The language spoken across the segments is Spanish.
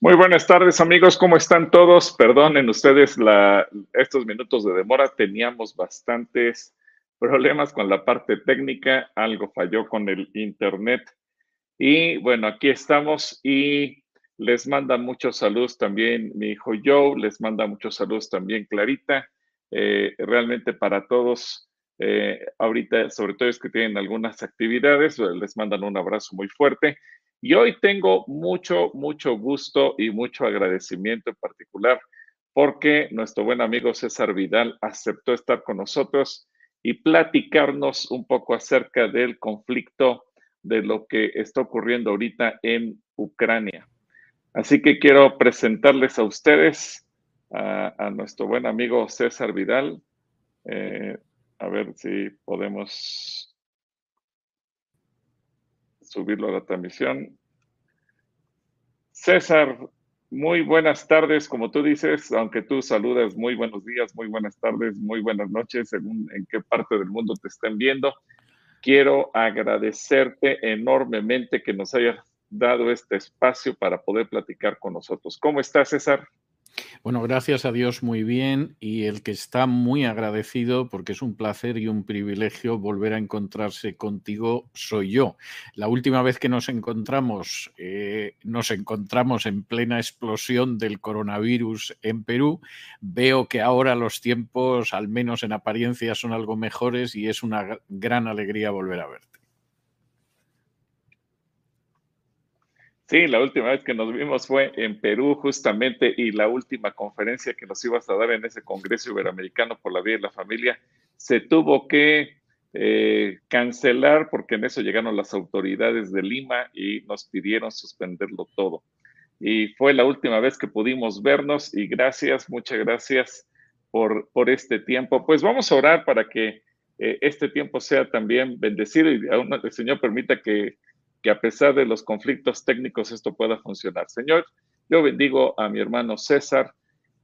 Muy buenas tardes amigos, ¿cómo están todos? Perdonen ustedes la, estos minutos de demora, teníamos bastantes problemas con la parte técnica, algo falló con el internet. Y bueno, aquí estamos y les manda muchos saludos también mi hijo Joe, les manda muchos saludos también Clarita, eh, realmente para todos, eh, ahorita sobre todo es que tienen algunas actividades, les mandan un abrazo muy fuerte y hoy tengo mucho, mucho gusto y mucho agradecimiento en particular porque nuestro buen amigo César Vidal aceptó estar con nosotros y platicarnos un poco acerca del conflicto de lo que está ocurriendo ahorita en Ucrania. Así que quiero presentarles a ustedes a, nuestro buen amigo César Vidal. Eh, a ver si podemos subirlo a la transmisión. César, muy buenas tardes, como tú dices, aunque tú saludas muy buenos días, muy buenas tardes, muy buenas noches, según en qué parte del mundo te estén viendo. Quiero agradecerte enormemente que nos hayas dado este espacio para poder platicar con nosotros. ¿Cómo estás, César? Bueno, gracias a Dios muy bien y el que está muy agradecido porque es un placer y un privilegio volver a encontrarse contigo soy yo. La última vez que nos encontramos, eh, nos encontramos en plena explosión del coronavirus en Perú. Veo que ahora los tiempos, al menos en apariencia, son algo mejores y es una gran alegría volver a verte. Sí, la última vez que nos vimos fue en Perú justamente y la última conferencia que nos ibas a dar en ese Congreso Iberoamericano por la Vida y la Familia se tuvo que eh, cancelar porque en eso llegaron las autoridades de Lima y nos pidieron suspenderlo todo. Y fue la última vez que pudimos vernos y gracias, muchas gracias por, por este tiempo. Pues vamos a orar para que eh, este tiempo sea también bendecido y aún el Señor permita que a pesar de los conflictos técnicos esto pueda funcionar. Señor, yo bendigo a mi hermano César.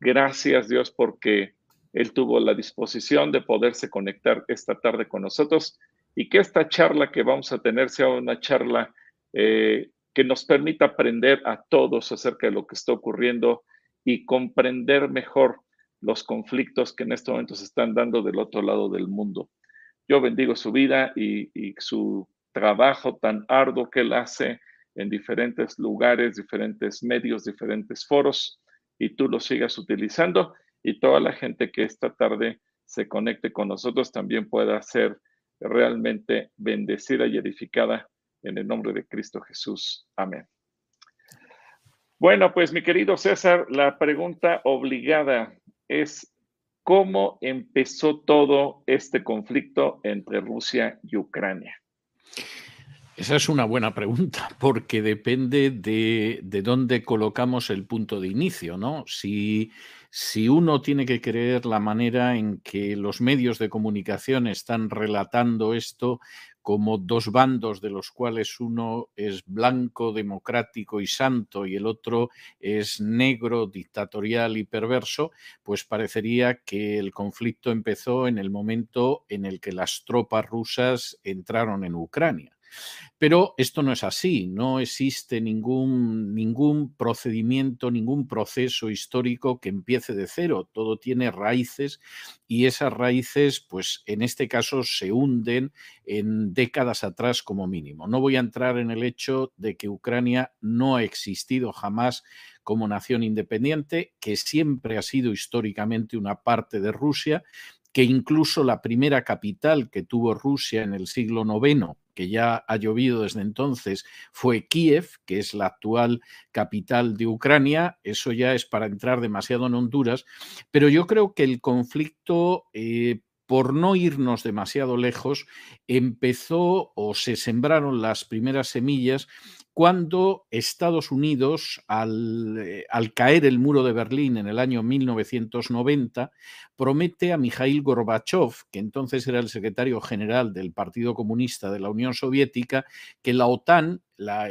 Gracias Dios porque él tuvo la disposición de poderse conectar esta tarde con nosotros y que esta charla que vamos a tener sea una charla eh, que nos permita aprender a todos acerca de lo que está ocurriendo y comprender mejor los conflictos que en este momento se están dando del otro lado del mundo. Yo bendigo su vida y su trabajo tan arduo que él hace en diferentes lugares, diferentes medios, diferentes foros, y tú lo sigas utilizando y toda la gente que esta tarde se conecte con nosotros también pueda ser realmente bendecida y edificada en el nombre de Cristo Jesús. Amén. Bueno, pues mi querido César, la pregunta obligada es, ¿cómo empezó todo este conflicto entre Rusia y Ucrania? Esa es una buena pregunta, porque depende de, dónde colocamos el punto de inicio, ¿no? Si, si uno tiene que creer la manera en que los medios de comunicación están relatando esto como dos bandos de los cuales uno es blanco, democrático y santo y el otro es negro, dictatorial y perverso, pues parecería que el conflicto empezó en el momento en el que las tropas rusas entraron en Ucrania. Pero esto no es así, no existe ningún, ningún procedimiento, ningún proceso histórico que empiece de cero, todo tiene raíces y esas raíces, pues en este caso, se hunden en décadas atrás como mínimo. No voy a entrar en el hecho de que Ucrania no ha existido jamás como nación independiente, que siempre ha sido históricamente una parte de Rusia, que incluso la primera capital que tuvo Rusia en el siglo IX que ya ha llovido desde entonces, fue Kiev, que es la actual capital de Ucrania. Eso ya es para entrar demasiado en Honduras, pero yo creo que el conflicto... Eh, por no irnos demasiado lejos, empezó o se sembraron las primeras semillas cuando Estados Unidos, eh, al, caer el muro de Berlín en el año 1990, promete a Mikhail Gorbachev, que entonces era el secretario general del Partido Comunista de la Unión Soviética, que la OTAN, la,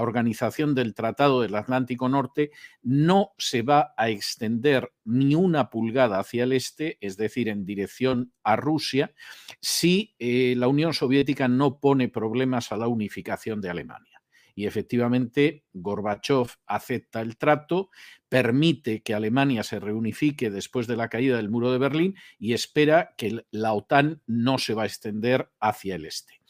Organización del Tratado del Atlántico Norte, no se va a extender ni una pulgada hacia el este, es decir, en dirección a Rusia, si eh, la Unión Soviética no pone problemas a la unificación de Alemania. Y efectivamente Gorbachev acepta el trato, permite que Alemania se reunifique después de la caída del muro de Berlín y espera que la OTAN no se va a extender hacia el este.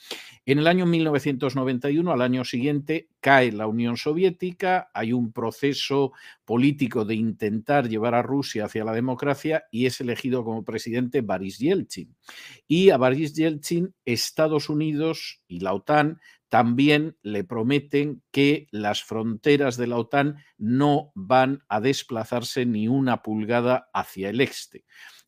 En el año 1991, al año siguiente, cae la Unión Soviética, hay un proceso político de intentar llevar a Rusia hacia la democracia y es elegido como presidente Boris Yeltsin. Y a Boris Yeltsin, Estados Unidos y la OTAN también le prometen que las fronteras de la OTAN no van a desplazarse ni una pulgada hacia el este.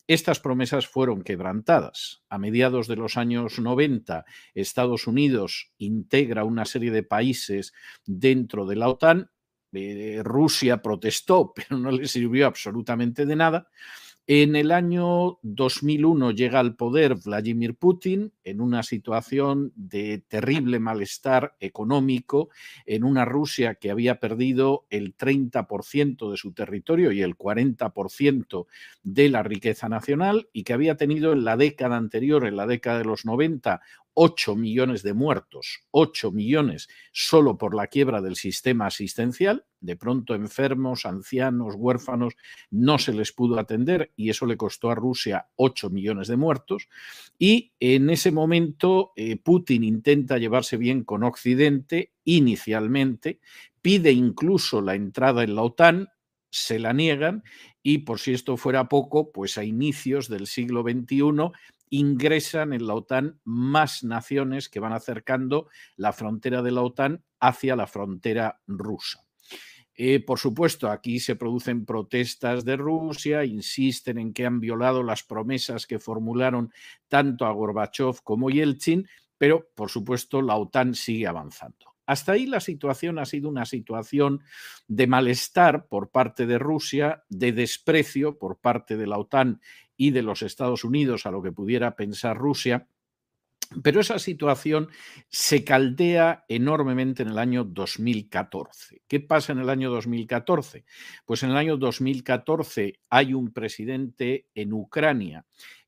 Estas promesas fueron quebrantadas. A mediados de los años 90, Estados Unidos integra una serie de países dentro de la OTAN. Eh, Rusia protestó, pero no le sirvió absolutamente de nada. En el año 2001 llega al poder Vladimir Putin en una situación de terrible malestar económico, en una Rusia que había perdido el 30% de su territorio y el 40% de la riqueza nacional y que había tenido en la década anterior, en la década de los 90, 8 millones de muertos, 8 millones solo por la quiebra del sistema asistencial, de pronto enfermos, ancianos, huérfanos, no se les pudo atender y eso le costó a Rusia 8 millones de muertos. Y en ese momento eh, Putin intenta llevarse bien con Occidente inicialmente, pide incluso la entrada en la OTAN, se la niegan y por si esto fuera poco, pues a inicios del siglo XXI ingresan en la OTAN más naciones que van acercando la frontera de la OTAN hacia la frontera rusa. Eh, por supuesto, aquí se producen protestas de Rusia, insisten en que han violado las promesas que formularon tanto a Gorbachev como Yeltsin, pero por supuesto la OTAN sigue avanzando. Hasta ahí la situación ha sido una situación de malestar por parte de Rusia, de desprecio por parte de la OTAN y de los Estados Unidos a lo que pudiera pensar Rusia. Pero esa situación se caldea enormemente en el año 2014. ¿Qué pasa en el año 2014? Pues en el año 2014 hay un presidente en Ucrania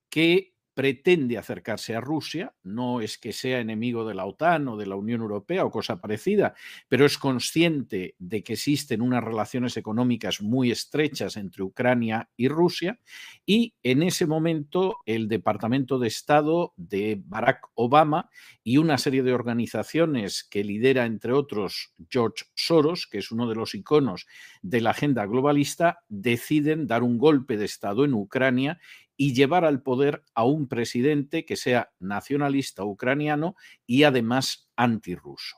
que pretende acercarse a Rusia, no es que sea enemigo de la OTAN o de la Unión Europea o cosa parecida, pero es consciente de que existen unas relaciones económicas muy estrechas entre Ucrania y Rusia y en ese momento el Departamento de Estado de Barack Obama y una serie de organizaciones que lidera entre otros George Soros, que es uno de los iconos de la agenda globalista, deciden dar un golpe de Estado en Ucrania y llevar al poder a un presidente que sea nacionalista ucraniano y además antirruso.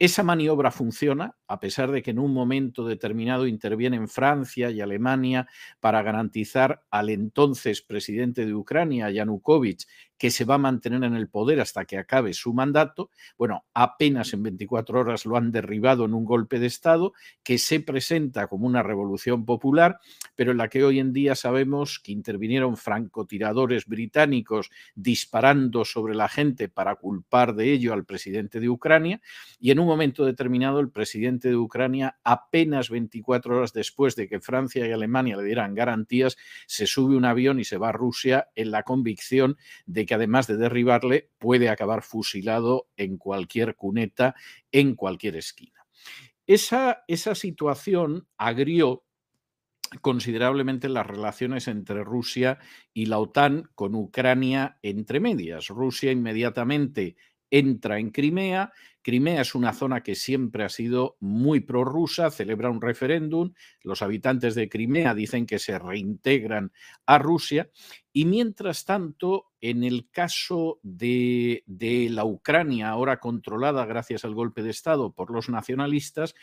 Esa maniobra funciona, a pesar de que en un momento determinado intervienen Francia y Alemania para garantizar al entonces presidente de Ucrania, Yanukovych, que se va a mantener en el poder hasta que acabe su mandato. Bueno, apenas en 24 horas lo han derribado en un golpe de Estado que se presenta como una revolución popular, pero en la que hoy en día sabemos que intervinieron francotiradores británicos disparando sobre la gente para culpar de ello al presidente de Ucrania y en un momento determinado el presidente de Ucrania, apenas 24 horas después de que Francia y Alemania le dieran garantías, se sube un avión y se va a Rusia en la convicción de que además de derribarle, puede acabar fusilado en cualquier cuneta, en cualquier esquina. Esa, esa situación agrió considerablemente las relaciones entre Rusia y la OTAN con Ucrania entre medias. Rusia inmediatamente entra en Crimea. Crimea es una zona que siempre ha sido muy prorrusa, celebra un referéndum, los habitantes de Crimea dicen que se reintegran a Rusia y mientras tanto en el caso de, la Ucrania, ahora controlada gracias al golpe de Estado por los nacionalistas,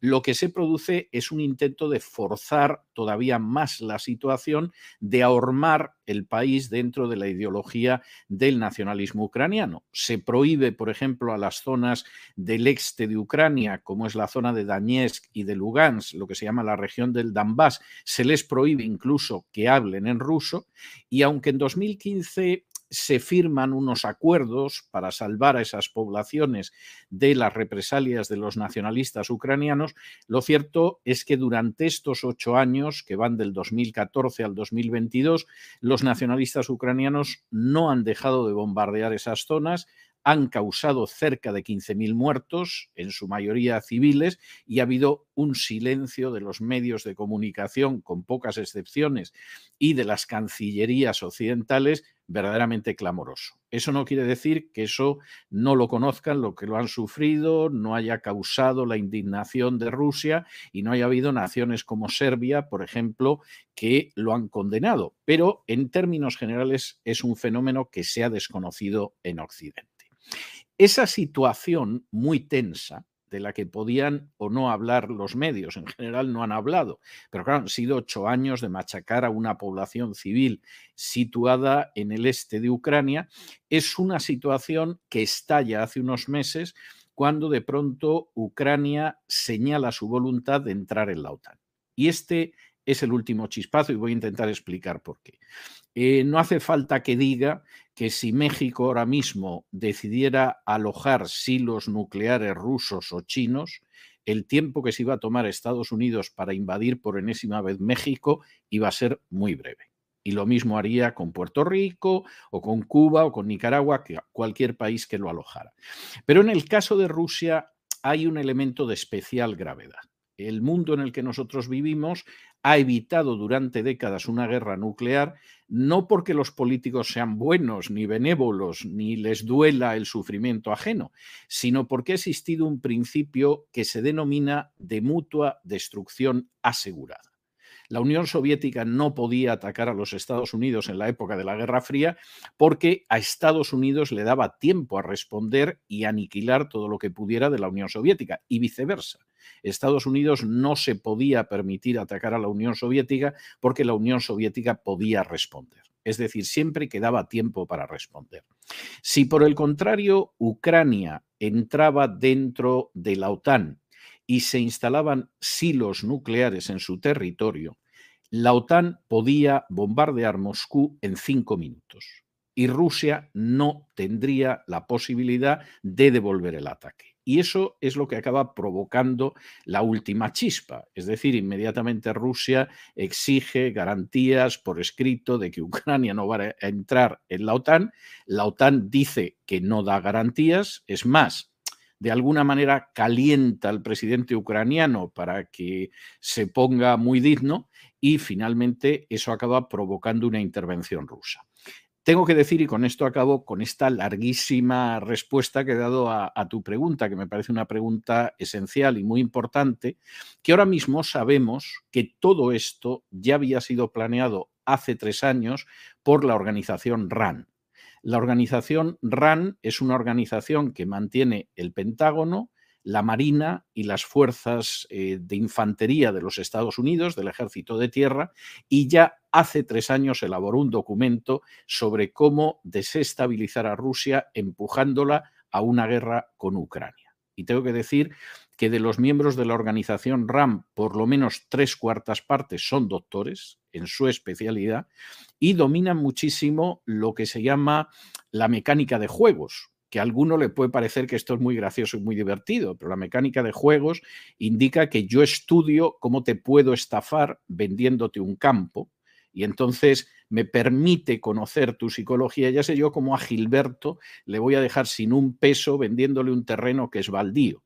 lo que se produce es un intento de forzar todavía más la situación, de ahormar el país dentro de la ideología del nacionalismo ucraniano. Se prohíbe, por ejemplo, a las zonas del este de Ucrania, como es la zona de Donetsk y de Lugansk, lo que se llama la región del Donbass, se les prohíbe incluso que hablen en ruso y aunque en 2015 se firman unos acuerdos para salvar a esas poblaciones de las represalias de los nacionalistas ucranianos, lo cierto es que durante estos ocho años, que van del 2014 al 2022, los nacionalistas ucranianos no han dejado de bombardear esas zonas, han causado cerca de 15.000 muertos, en su mayoría civiles, y ha habido un silencio de los medios de comunicación, con pocas excepciones, y de las cancillerías occidentales verdaderamente clamoroso. Eso no quiere decir que eso no lo conozcan, lo que lo han sufrido, no haya causado la indignación de Rusia y no haya habido naciones como Serbia, por ejemplo, que lo han condenado. Pero en términos generales es un fenómeno que se ha desconocido en Occidente. Esa situación muy tensa de la que podían o no hablar los medios, en general no han hablado, pero claro, han sido ocho años de machacar a una población civil situada en el este de Ucrania, es una situación que estalla hace unos meses cuando de pronto Ucrania señala su voluntad de entrar en la OTAN. Y este es el último chispazo y voy a intentar explicar por qué. Eh, no hace falta que diga que si México ahora mismo decidiera alojar silos nucleares rusos o chinos, el tiempo que se iba a tomar Estados Unidos para invadir por enésima vez México iba a ser muy breve. Y lo mismo haría con Puerto Rico o con Cuba o con Nicaragua, que cualquier país que lo alojara. Pero en el caso de Rusia hay un elemento de especial gravedad. El mundo en el que nosotros vivimos ha evitado durante décadas una guerra nuclear, no porque los políticos sean buenos, ni benévolos, ni les duela el sufrimiento ajeno, sino porque ha existido un principio que se denomina de mutua destrucción asegurada. La Unión Soviética no podía atacar a los Estados Unidos en la época de la Guerra Fría porque a Estados Unidos le daba tiempo a responder y aniquilar todo lo que pudiera de la Unión Soviética y viceversa. Estados Unidos no se podía permitir atacar a la Unión Soviética porque la Unión Soviética podía responder. Es decir, siempre quedaba tiempo para responder. Si por el contrario Ucrania entraba dentro de la OTAN y se instalaban silos nucleares en su territorio, la OTAN podía bombardear Moscú en cinco minutos y Rusia no tendría la posibilidad de devolver el ataque. Y eso es lo que acaba provocando la última chispa. Es decir, inmediatamente Rusia exige garantías por escrito de que Ucrania no va a entrar en la OTAN. La OTAN dice que no da garantías. Es más, de alguna manera calienta al presidente ucraniano para que se ponga muy digno y finalmente eso acaba provocando una intervención rusa. Tengo que decir, y con esto acabo, con esta larguísima respuesta que he dado a, tu pregunta, que me parece una pregunta esencial y muy importante, que ahora mismo sabemos que todo esto ya había sido planeado hace tres años por la organización RAN. La organización RAN es una organización que mantiene el Pentágono, la Marina y las fuerzas eh, de infantería de los Estados Unidos, del Ejército de Tierra, y ya hace tres años elaboró un documento sobre cómo desestabilizar a Rusia empujándola a una guerra con Ucrania. Y tengo que decir que de los miembros de la organización RAM, por lo menos tres cuartas partes son doctores en su especialidad y dominan muchísimo lo que se llama la mecánica de juegos, que a alguno le puede parecer que esto es muy gracioso y muy divertido, pero la mecánica de juegos indica que yo estudio cómo te puedo estafar vendiéndote un campo y entonces me permite conocer tu psicología. Ya sé yo cómo a Gilberto le voy a dejar sin un peso vendiéndole un terreno que es baldío.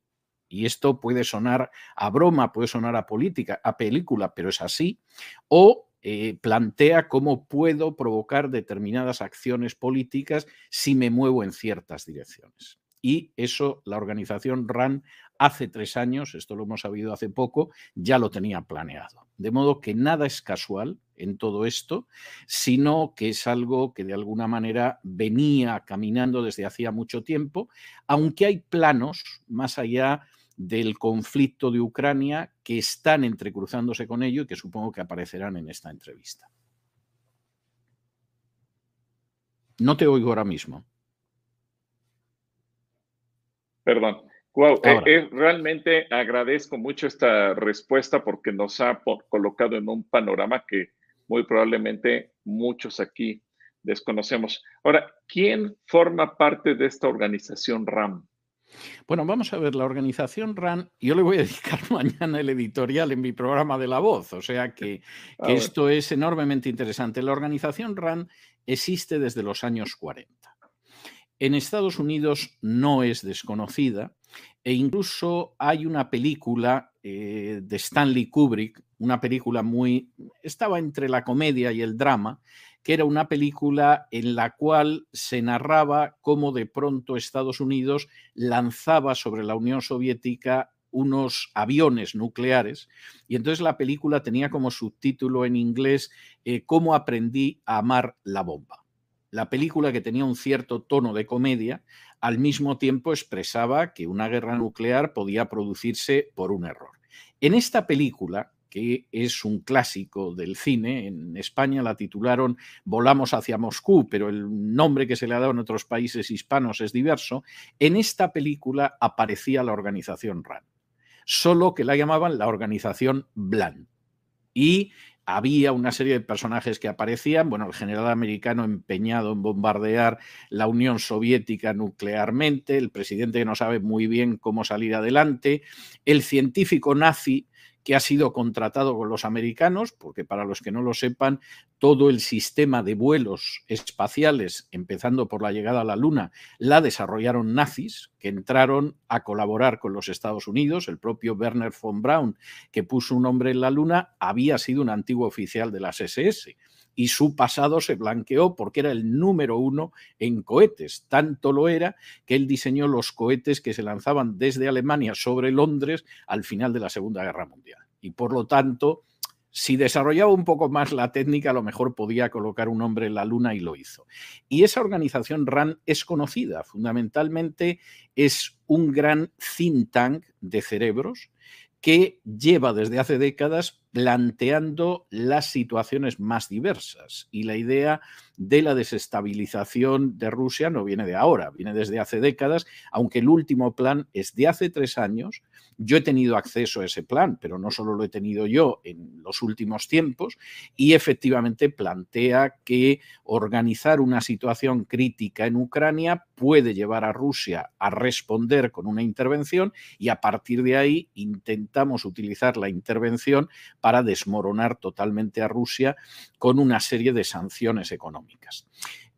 Y esto puede sonar a broma, puede sonar a política, a película, pero es así. O eh, plantea cómo puedo provocar determinadas acciones políticas si me muevo en ciertas direcciones. Y eso la organización RAN hace tres años, esto lo hemos sabido hace poco, ya lo tenía planeado. De modo que nada es casual en todo esto, sino que es algo que de alguna manera venía caminando desde hacía mucho tiempo, aunque hay planos más allá del conflicto de Ucrania que están entrecruzándose con ello y que supongo que aparecerán en esta entrevista. No te oigo ahora mismo. Perdón. Wow, eh, eh, realmente agradezco mucho esta respuesta porque nos ha colocado en un panorama que muy probablemente muchos aquí desconocemos. Ahora, ¿quién forma parte de esta organización RAM? Bueno, vamos a ver, la organización RAN, yo le voy a dedicar mañana el editorial en mi programa de La Voz, o sea que, que esto es enormemente interesante. La organización RAN existe desde los años 40 En Estados Unidos no es desconocida e incluso hay una película eh, de Stanley Kubrick, una película muy... estaba entre la comedia y el drama, que era una película en la cual se narraba cómo de pronto Estados Unidos lanzaba sobre la Unión Soviética unos aviones nucleares y entonces la película tenía como subtítulo en inglés eh, Cómo aprendí a amar la bomba. La película que tenía un cierto tono de comedia, al mismo tiempo expresaba que una guerra nuclear podía producirse por un error. En esta película, que es un clásico del cine. En España la titularon Volamos hacia Moscú, pero el nombre que se le ha dado en otros países hispanos es diverso. En esta película aparecía la organización RAN, solo que la llamaban la organización BLAN. Y había una serie de personajes que aparecían, bueno, el general americano empeñado en bombardear la Unión Soviética nuclearmente, el presidente que no sabe muy bien cómo salir adelante, el científico nazi que ha sido contratado con los americanos, porque para los que no lo sepan, todo el sistema de vuelos espaciales, empezando por la llegada a la Luna, la desarrollaron nazis, que entraron a colaborar con los Estados Unidos. El propio Werner von Braun, que puso un nombre en la Luna, había sido un antiguo oficial de las SS y su pasado se blanqueó porque era el número uno en cohetes. Tanto lo era que él diseñó los cohetes que se lanzaban desde Alemania sobre Londres al final de la Segunda Guerra Mundial. Y por lo tanto, si desarrollaba un poco más la técnica, a lo mejor podía colocar un hombre en la luna y lo hizo. Y esa organización RAN es conocida, fundamentalmente es un gran think tank de cerebros que lleva desde hace décadas planteando las situaciones más diversas. Y la idea de la desestabilización de Rusia no viene de ahora, viene desde hace décadas, aunque el último plan es de hace tres años. Yo he tenido acceso a ese plan, pero no solo lo he tenido yo en los últimos tiempos, y efectivamente plantea que organizar una situación crítica en Ucrania puede llevar a Rusia a responder con una intervención y a partir de ahí intentamos utilizar la intervención para desmoronar totalmente a Rusia con una serie de sanciones económicas.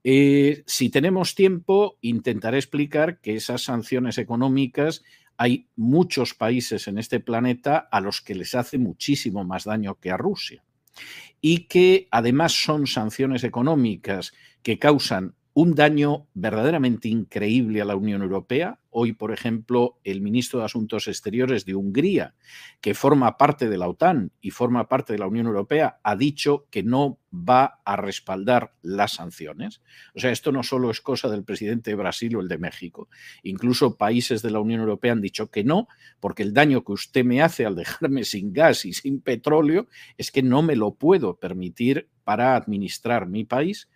Eh, si tenemos tiempo, intentaré explicar que esas sanciones económicas hay muchos países en este planeta a los que les hace muchísimo más daño que a Rusia y que además son sanciones económicas que causan un daño verdaderamente increíble a la Unión Europea. Hoy, por ejemplo, el ministro de Asuntos Exteriores de Hungría, que forma parte de la OTAN y forma parte de la Unión Europea, ha dicho que no va a respaldar las sanciones. O sea, esto no solo es cosa del presidente de Brasil o el de México. Incluso países de la Unión Europea han dicho que no, porque el daño que usted me hace al dejarme sin gas y sin petróleo es que no me lo puedo permitir para administrar mi país.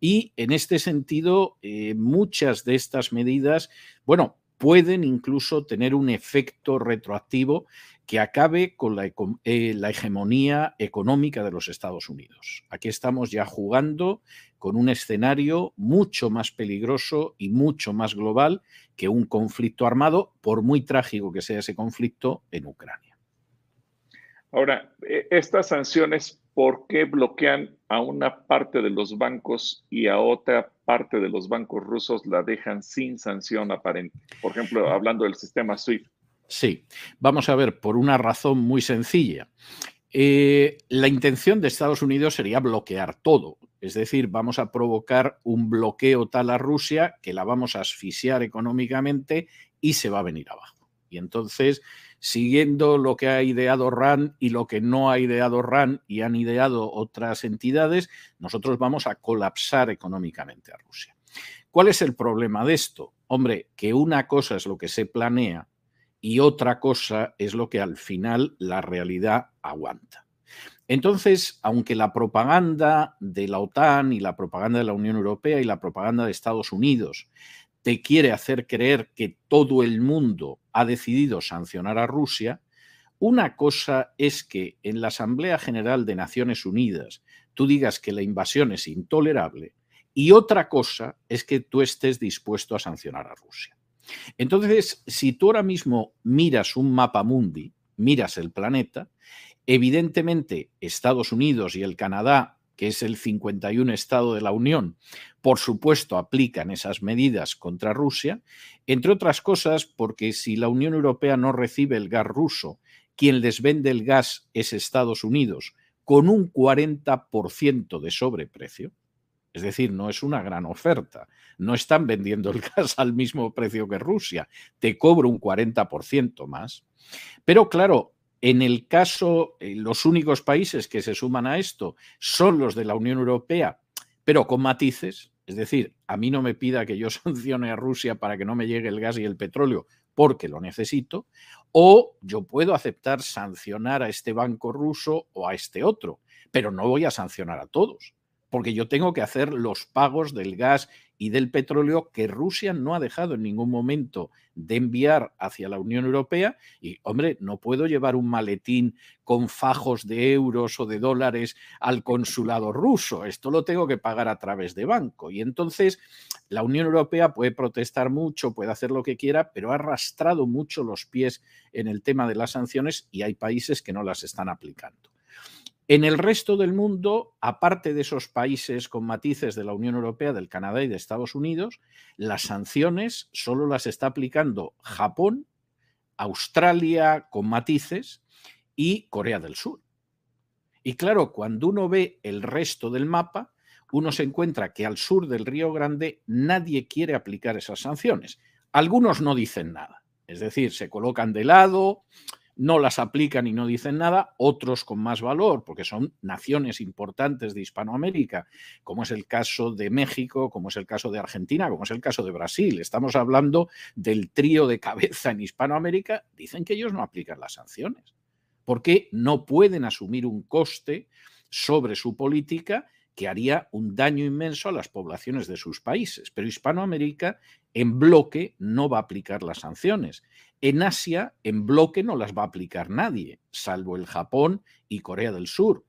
Y en este sentido, eh, muchas de estas medidas, bueno, pueden incluso tener un efecto retroactivo que acabe con eh, la, hegemonía económica de los Estados Unidos. Aquí estamos ya jugando con un escenario mucho más peligroso y mucho más global que un conflicto armado, por muy trágico que sea ese conflicto en Ucrania. Ahora, e, estas sanciones, ¿por qué bloquean a una parte de los bancos y a otra parte de los bancos rusos la dejan sin sanción aparente? Por ejemplo, hablando del sistema SWIFT. Sí, vamos a ver, por una razón muy sencilla. Eh, la intención de Estados Unidos sería bloquear todo, es decir, vamos a provocar un bloqueo tal a Rusia que la vamos a asfixiar económicamente y se va a venir abajo. Y entonces, siguiendo lo que ha ideado RAN y lo que no ha ideado RAN y han ideado otras entidades, nosotros vamos a colapsar económicamente a Rusia. ¿Cuál es el problema de esto? Hombre, que una cosa es lo que se planea y otra cosa es lo que al final la realidad aguanta. Entonces, aunque la propaganda de la OTAN y la propaganda de la Unión Europea y la propaganda de Estados Unidos te quiere hacer creer que todo el mundo ha decidido sancionar a Rusia, una cosa es que en la Asamblea General de Naciones Unidas tú digas que la invasión es intolerable y otra cosa es que tú estés dispuesto a sancionar a Rusia. Entonces, si tú ahora mismo miras un mapa mundi, miras el planeta, evidentemente Estados Unidos y el Canadá que es el 51 Estado de la Unión, por supuesto aplican esas medidas contra Rusia, entre otras cosas porque si la Unión Europea no recibe el gas ruso, quien les vende el gas es Estados Unidos, con un 40% de sobreprecio, es decir, no es una gran oferta. No están vendiendo el gas al mismo precio que Rusia. Te cobro un 40% más. Pero claro, en el caso, eh, los únicos países que se suman a esto son los de la Unión Europea, pero con matices. Es decir, a mí no me pida que yo sancione a Rusia para que no me llegue el gas y el petróleo porque lo necesito, o yo puedo aceptar sancionar a este banco ruso o a este otro, pero no voy a sancionar a todos porque yo tengo que hacer los pagos del gas y del petróleo que Rusia no ha dejado en ningún momento de enviar hacia la Unión Europea. Y, hombre, no puedo llevar un maletín con fajos de euros o de dólares al consulado ruso. Esto lo tengo que pagar a través de banco. Y entonces la Unión Europea puede protestar mucho, puede hacer lo que quiera, pero ha arrastrado mucho los pies en el tema de las sanciones y hay países que no las están aplicando. En el resto del mundo, aparte de esos países con matices de la Unión Europea, del Canadá y de Estados Unidos, las sanciones solo las está aplicando Japón, Australia con matices y Corea del Sur. Y claro, cuando uno ve el resto del mapa, uno se encuentra que al sur del Río Grande nadie quiere aplicar esas sanciones. Algunos no dicen nada, es decir, se colocan de lado, no las aplican y no dicen nada, otros con más valor, porque son naciones importantes de Hispanoamérica, como es el caso de México, como es el caso de Argentina, como es el caso de Brasil. Estamos hablando del trío de cabeza en Hispanoamérica, dicen que ellos no aplican las sanciones, porque no pueden asumir un coste sobre su política que haría un daño inmenso a las poblaciones de sus países. Pero Hispanoamérica en bloque no va a aplicar las sanciones. En Asia, en bloque no las va a aplicar nadie, salvo el Japón y Corea del Sur.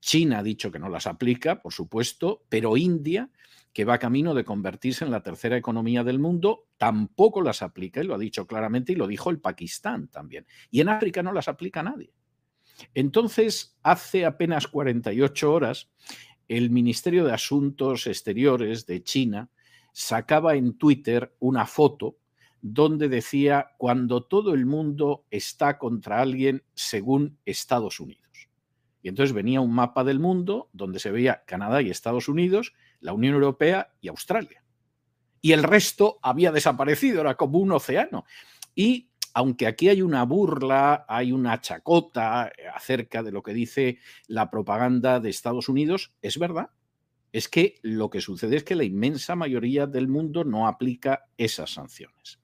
China ha dicho que no las aplica, por supuesto, pero India, que va camino de convertirse en la tercera economía del mundo, tampoco las aplica y lo ha dicho claramente y lo dijo el Pakistán también. Y en África no las aplica nadie. Entonces, hace apenas 48 horas, el Ministerio de Asuntos Exteriores de China sacaba en Twitter una foto donde decía cuando todo el mundo está contra alguien según Estados Unidos. Y entonces venía un mapa del mundo donde se veía Canadá y Estados Unidos, la Unión Europea y Australia. Y el resto había desaparecido, era como un océano. Y aunque aquí hay una burla, hay una chacota acerca de lo que dice la propaganda de Estados Unidos, es verdad, es que lo que sucede es que la inmensa mayoría del mundo no aplica esas sanciones.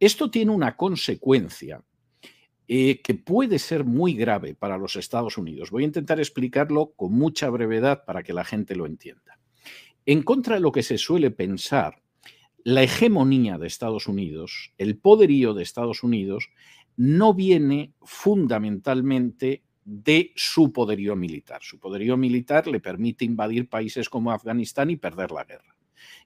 Esto tiene una consecuencia eh, que puede ser muy grave para los Estados Unidos. Voy a intentar explicarlo con mucha brevedad para que la gente lo entienda. En contra de lo que se suele pensar, la hegemonía de Estados Unidos, el poderío de Estados Unidos, no viene fundamentalmente de su poderío militar. Su poderío militar le permite invadir países como Afganistán y perder la guerra.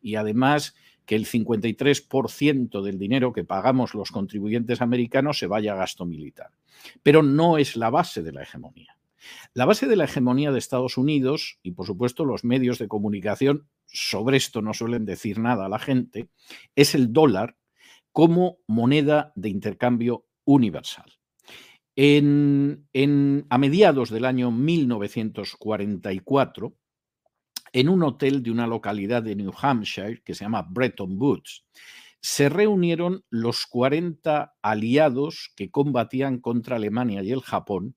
Y además que el 53% del dinero que pagamos los contribuyentes americanos se vaya a gasto militar. Pero no es la base de la hegemonía. La base de la hegemonía de Estados Unidos, y por supuesto los medios de comunicación sobre esto no suelen decir nada a la gente, es el dólar como moneda de intercambio universal. En, a mediados del año 1944, en un hotel de una localidad de New Hampshire que se llama Bretton Woods, se reunieron los 40 aliados que combatían contra Alemania y el Japón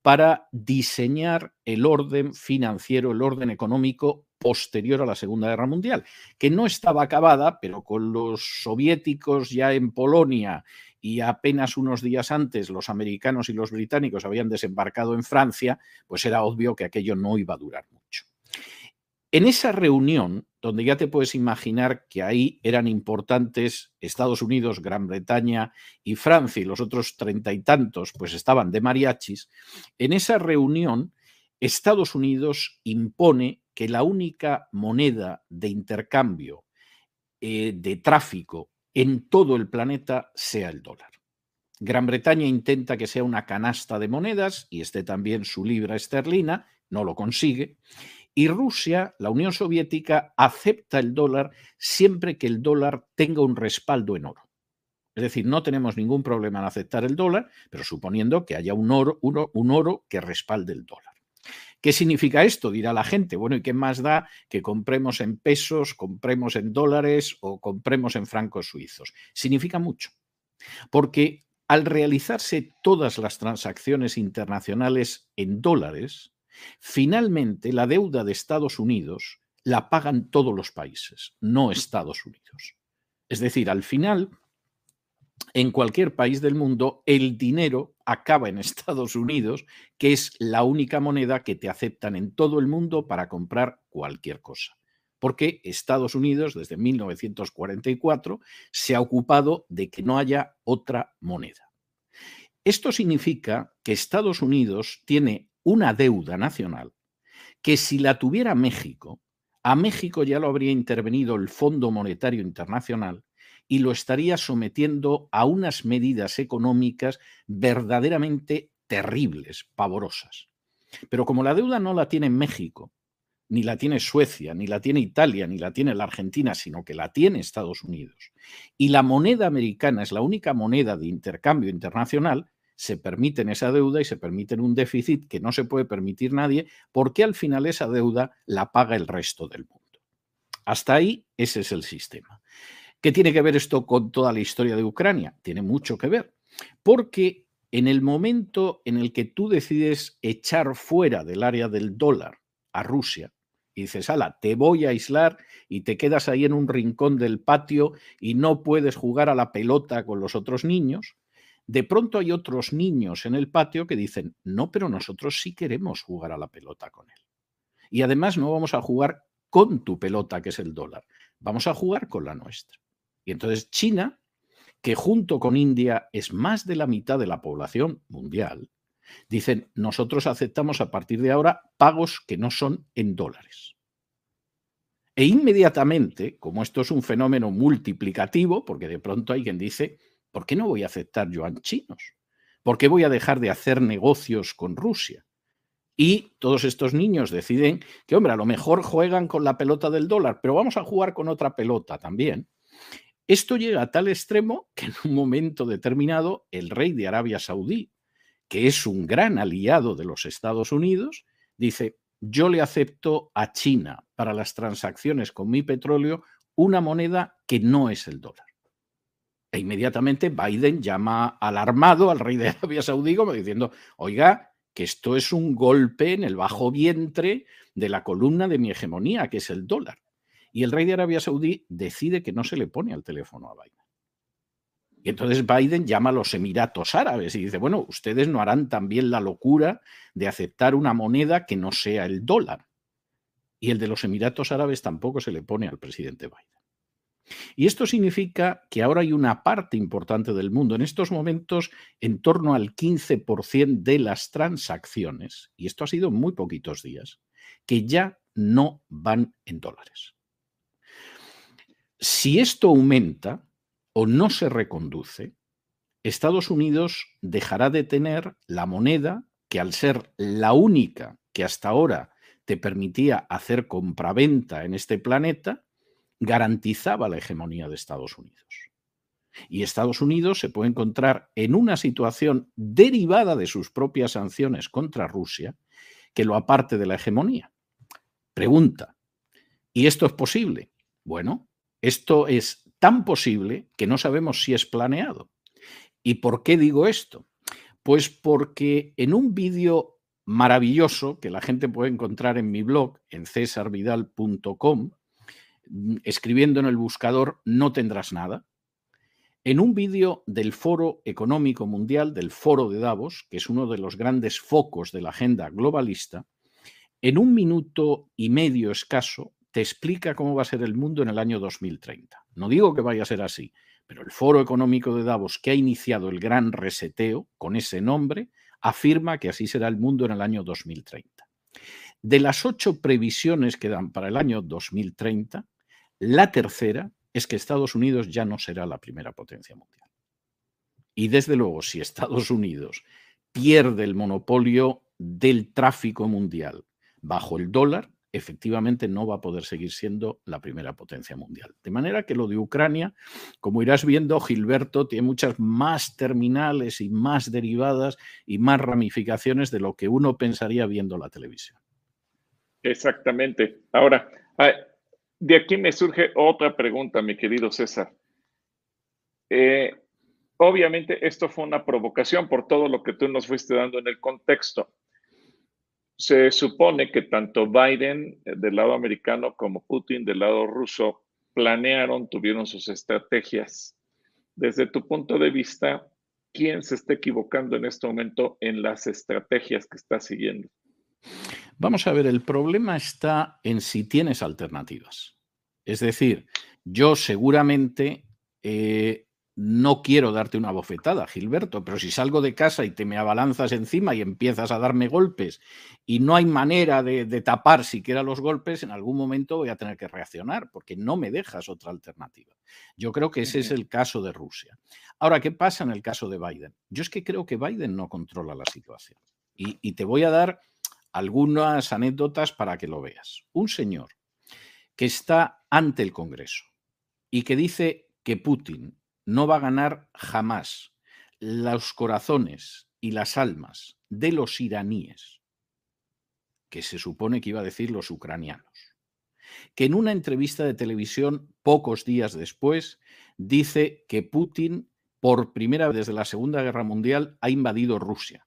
para diseñar el orden financiero, el orden económico posterior a la Segunda Guerra Mundial, que no estaba acabada, pero con los soviéticos ya en Polonia y apenas unos días antes los americanos y los británicos habían desembarcado en Francia, pues era obvio que aquello no iba a durar mucho. En esa reunión, donde ya te puedes imaginar que ahí eran importantes Estados Unidos, Gran Bretaña y Francia y los otros treinta y tantos, pues estaban de mariachis, en esa reunión Estados Unidos impone que la única moneda de intercambio eh, de tráfico en todo el planeta sea el dólar. Gran Bretaña intenta que sea una canasta de monedas y esté también su libra esterlina, no lo consigue. Y Rusia, la Unión Soviética, acepta el dólar siempre que el dólar tenga un respaldo en oro. Es decir, no tenemos ningún problema en aceptar el dólar, pero suponiendo que haya un oro, un oro que respalde el dólar. ¿Qué significa esto? Dirá la gente. Bueno, ¿y qué más da que compremos en pesos, compremos en dólares o compremos en francos suizos? Significa mucho. Porque al realizarse todas las transacciones internacionales en dólares, finalmente la deuda de Estados Unidos la pagan todos los países, no Estados Unidos. Es decir, al final, en cualquier país del mundo, el dinero acaba en Estados Unidos, que es la única moneda que te aceptan en todo el mundo para comprar cualquier cosa porque Estados Unidos desde 1944 se ha ocupado de que no haya otra moneda. Esto significa que Estados Unidos tiene una deuda nacional que si la tuviera México, a México ya lo habría intervenido el Fondo Monetario Internacional y lo estaría sometiendo a unas medidas económicas verdaderamente terribles, pavorosas. Pero como la deuda no la tiene México, ni la tiene Suecia, ni la tiene Italia, ni la tiene la Argentina, sino que la tiene Estados Unidos. Y la moneda americana es la única moneda de intercambio internacional, se permiten esa deuda y se permiten un déficit que no se puede permitir nadie porque al final esa deuda la paga el resto del mundo. Hasta ahí ese es el sistema. ¿Qué tiene que ver esto con toda la historia de Ucrania? Tiene mucho que ver, porque en el momento en el que tú decides echar fuera del área del dólar a Rusia, y dices, ala, te voy a aislar y te quedas ahí en un rincón del patio y no puedes jugar a la pelota con los otros niños, de pronto hay otros niños en el patio que dicen, no, pero nosotros sí queremos jugar a la pelota con él. Y además no vamos a jugar con tu pelota, que es el dólar, vamos a jugar con la nuestra. Y entonces China, que junto con India es más de la mitad de la población mundial, Dicen, nosotros aceptamos a partir de ahora pagos que no son en dólares. E inmediatamente, como esto es un fenómeno multiplicativo, porque de pronto hay quien dice, ¿por qué no voy a aceptar yuan chinos? ¿Por qué voy a dejar de hacer negocios con Rusia? Y todos estos niños deciden que, hombre, a lo mejor juegan con la pelota del dólar, pero vamos a jugar con otra pelota también. Esto llega a tal extremo que en un momento determinado el rey de Arabia Saudí, que es un gran aliado de los Estados Unidos, dice, yo le acepto a China para las transacciones con mi petróleo una moneda que no es el dólar. E inmediatamente Biden llama alarmado al rey de Arabia Saudí como diciendo, oiga, que esto es un golpe en el bajo vientre de la columna de mi hegemonía, que es el dólar. Y el rey de Arabia Saudí decide que no se le pone al teléfono a Biden. Y entonces Biden llama a los Emiratos Árabes y dice, bueno, ustedes no harán también la locura de aceptar una moneda que no sea el dólar. Y el de los Emiratos Árabes tampoco se le pone al presidente Biden. Y esto significa que ahora hay una parte importante del mundo, en estos momentos en torno al 15% de las transacciones, y esto ha sido muy poquitos días, que ya no van en dólares. Si esto aumenta, o no se reconduce, Estados Unidos dejará de tener la moneda que al ser la única que hasta ahora te permitía hacer compraventa en este planeta, garantizaba la hegemonía de Estados Unidos. Y Estados Unidos se puede encontrar en una situación derivada de sus propias sanciones contra Rusia que lo aparte de la hegemonía. Pregunta, ¿y esto es posible? Bueno, esto es tan posible que no sabemos si es planeado. ¿Y por qué digo esto? Pues porque en un vídeo maravilloso que la gente puede encontrar en mi blog, en cesarvidal.com, escribiendo en el buscador no tendrás nada, en un vídeo del Foro Económico Mundial, del Foro de Davos, que es uno de los grandes focos de la agenda globalista, en un minuto y medio escaso te explica cómo va a ser el mundo en el año 2030. No digo que vaya a ser así, pero el Foro Económico de Davos, que ha iniciado el gran reseteo con ese nombre, afirma que así será el mundo en el año 2030. De las ocho previsiones que dan para el año 2030, la tercera es que Estados Unidos ya no será la primera potencia mundial. Y desde luego, si Estados Unidos pierde el monopolio del tráfico mundial bajo el dólar, efectivamente no va a poder seguir siendo la primera potencia mundial. De manera que lo de Ucrania, como irás viendo, Gilberto tiene muchas más terminales y más derivadas y más ramificaciones de lo que uno pensaría viendo la televisión. Exactamente. Ahora, ah, de aquí me surge otra pregunta, mi querido César. Eh, obviamente esto fue una provocación por todo lo que tú nos fuiste dando en el contexto se supone que tanto Biden eh, del lado americano como Putin del lado ruso planearon, tuvieron sus estrategias. Desde tu punto de vista, ¿quién se está equivocando en este momento en las estrategias que está siguiendo? Vamos a ver, el problema está en si tienes alternativas. Es decir, yo seguramente eh, no quiero darte una bofetada, Gilberto, pero si salgo de casa y te me abalanzas encima y empiezas a darme golpes y no hay manera de, tapar siquiera los golpes, en algún momento voy a tener que reaccionar porque no me dejas otra alternativa. Yo creo que ese es el caso de Rusia. Ahora, ¿qué pasa en el caso de Biden? Yo es que creo que Biden no controla la situación. Y, y te voy a dar algunas anécdotas para que lo veas. Un señor que está ante el Congreso y que dice que Putin no va a ganar jamás los corazones y las almas de los iraníes, que se supone que iba a decir los ucranianos, que en una entrevista de televisión pocos días después dice que Putin por primera vez desde la Segunda Guerra Mundial ha invadido Rusia,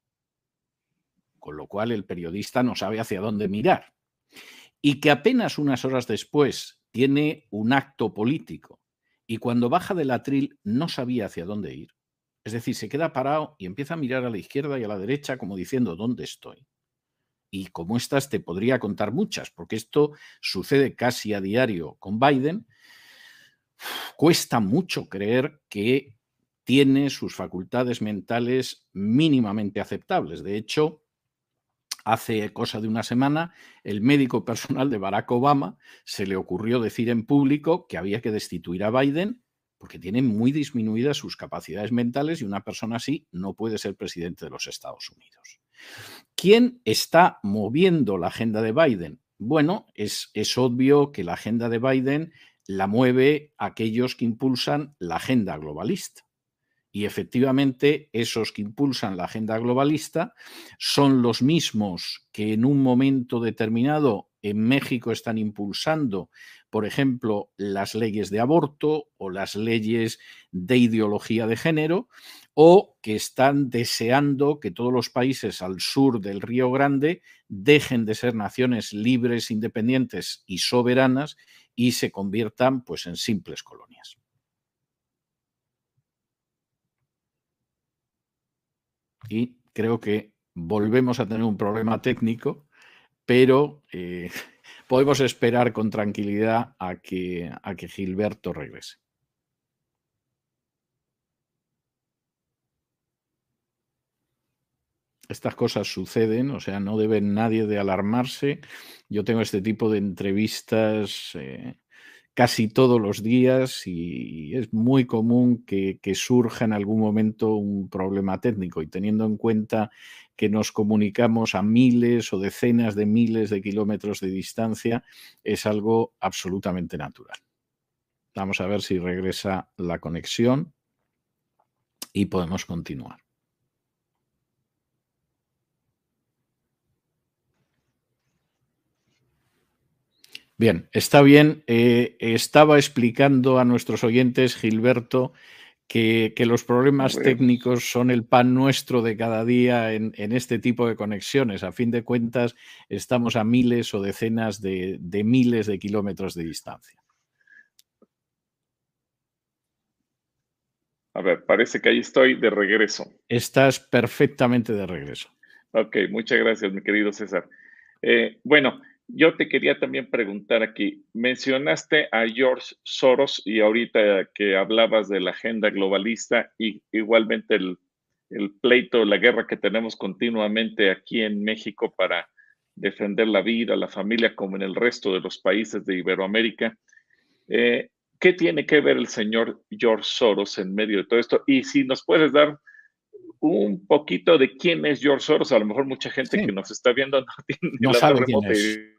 con lo cual el periodista no sabe hacia dónde mirar, y que apenas unas horas después tiene un acto político y cuando baja del atril no sabía hacia dónde ir. Es decir, se queda parado y empieza a mirar a la izquierda y a la derecha como diciendo, ¿dónde estoy? Y como estas te podría contar muchas, porque esto sucede casi a diario con Biden. Cuesta mucho creer que tiene sus facultades mentales mínimamente aceptables. De hecho, Hace cosa de una semana, el médico personal de Barack Obama se le ocurrió decir en público que había que destituir a Biden porque tiene muy disminuidas sus capacidades mentales y una persona así no puede ser presidente de los Estados Unidos. ¿Quién está moviendo la agenda de Biden? Bueno, es, es obvio que la agenda de Biden la mueve aquellos que impulsan la agenda globalista. Y efectivamente, esos que impulsan la agenda globalista son los mismos que en un momento determinado en México están impulsando, por ejemplo, las leyes de aborto o las leyes de ideología de género, o que están deseando que todos los países al sur del Río Grande dejen de ser naciones libres, independientes y soberanas y se conviertan pues en simples colonias. Y creo que volvemos a tener un problema técnico, pero eh, podemos esperar con tranquilidad a que, a que Gilberto regrese. Estas cosas suceden, o sea, no debe nadie de alarmarse. Yo tengo este tipo de entrevistas eh, casi todos los días y es muy común que, surja en algún momento un problema técnico y teniendo en cuenta que nos comunicamos a miles o decenas de miles de kilómetros de distancia, es algo absolutamente natural. Vamos a ver si regresa la conexión y podemos continuar. Bien, está bien. Eh, estaba explicando a nuestros oyentes, Gilberto, que, los problemas técnicos son el pan nuestro de cada día en, este tipo de conexiones. A fin de cuentas, estamos a miles o decenas de, de miles de kilómetros de distancia. A ver, parece que ahí estoy de regreso. Estás perfectamente de regreso. Ok, muchas gracias, mi querido César. Eh, bueno, yo te quería también preguntar aquí, mencionaste a George Soros y ahorita que hablabas de la agenda globalista y igualmente el, pleito, la guerra que tenemos continuamente aquí en México para defender la vida, la familia, como en el resto de los países de Iberoamérica. Eh, ¿Qué tiene que ver el señor George Soros en medio de todo esto? Y si nos puedes dar un poquito de quién es George Soros, a lo mejor mucha gente que nos está viendo no tiene no sabe quién es.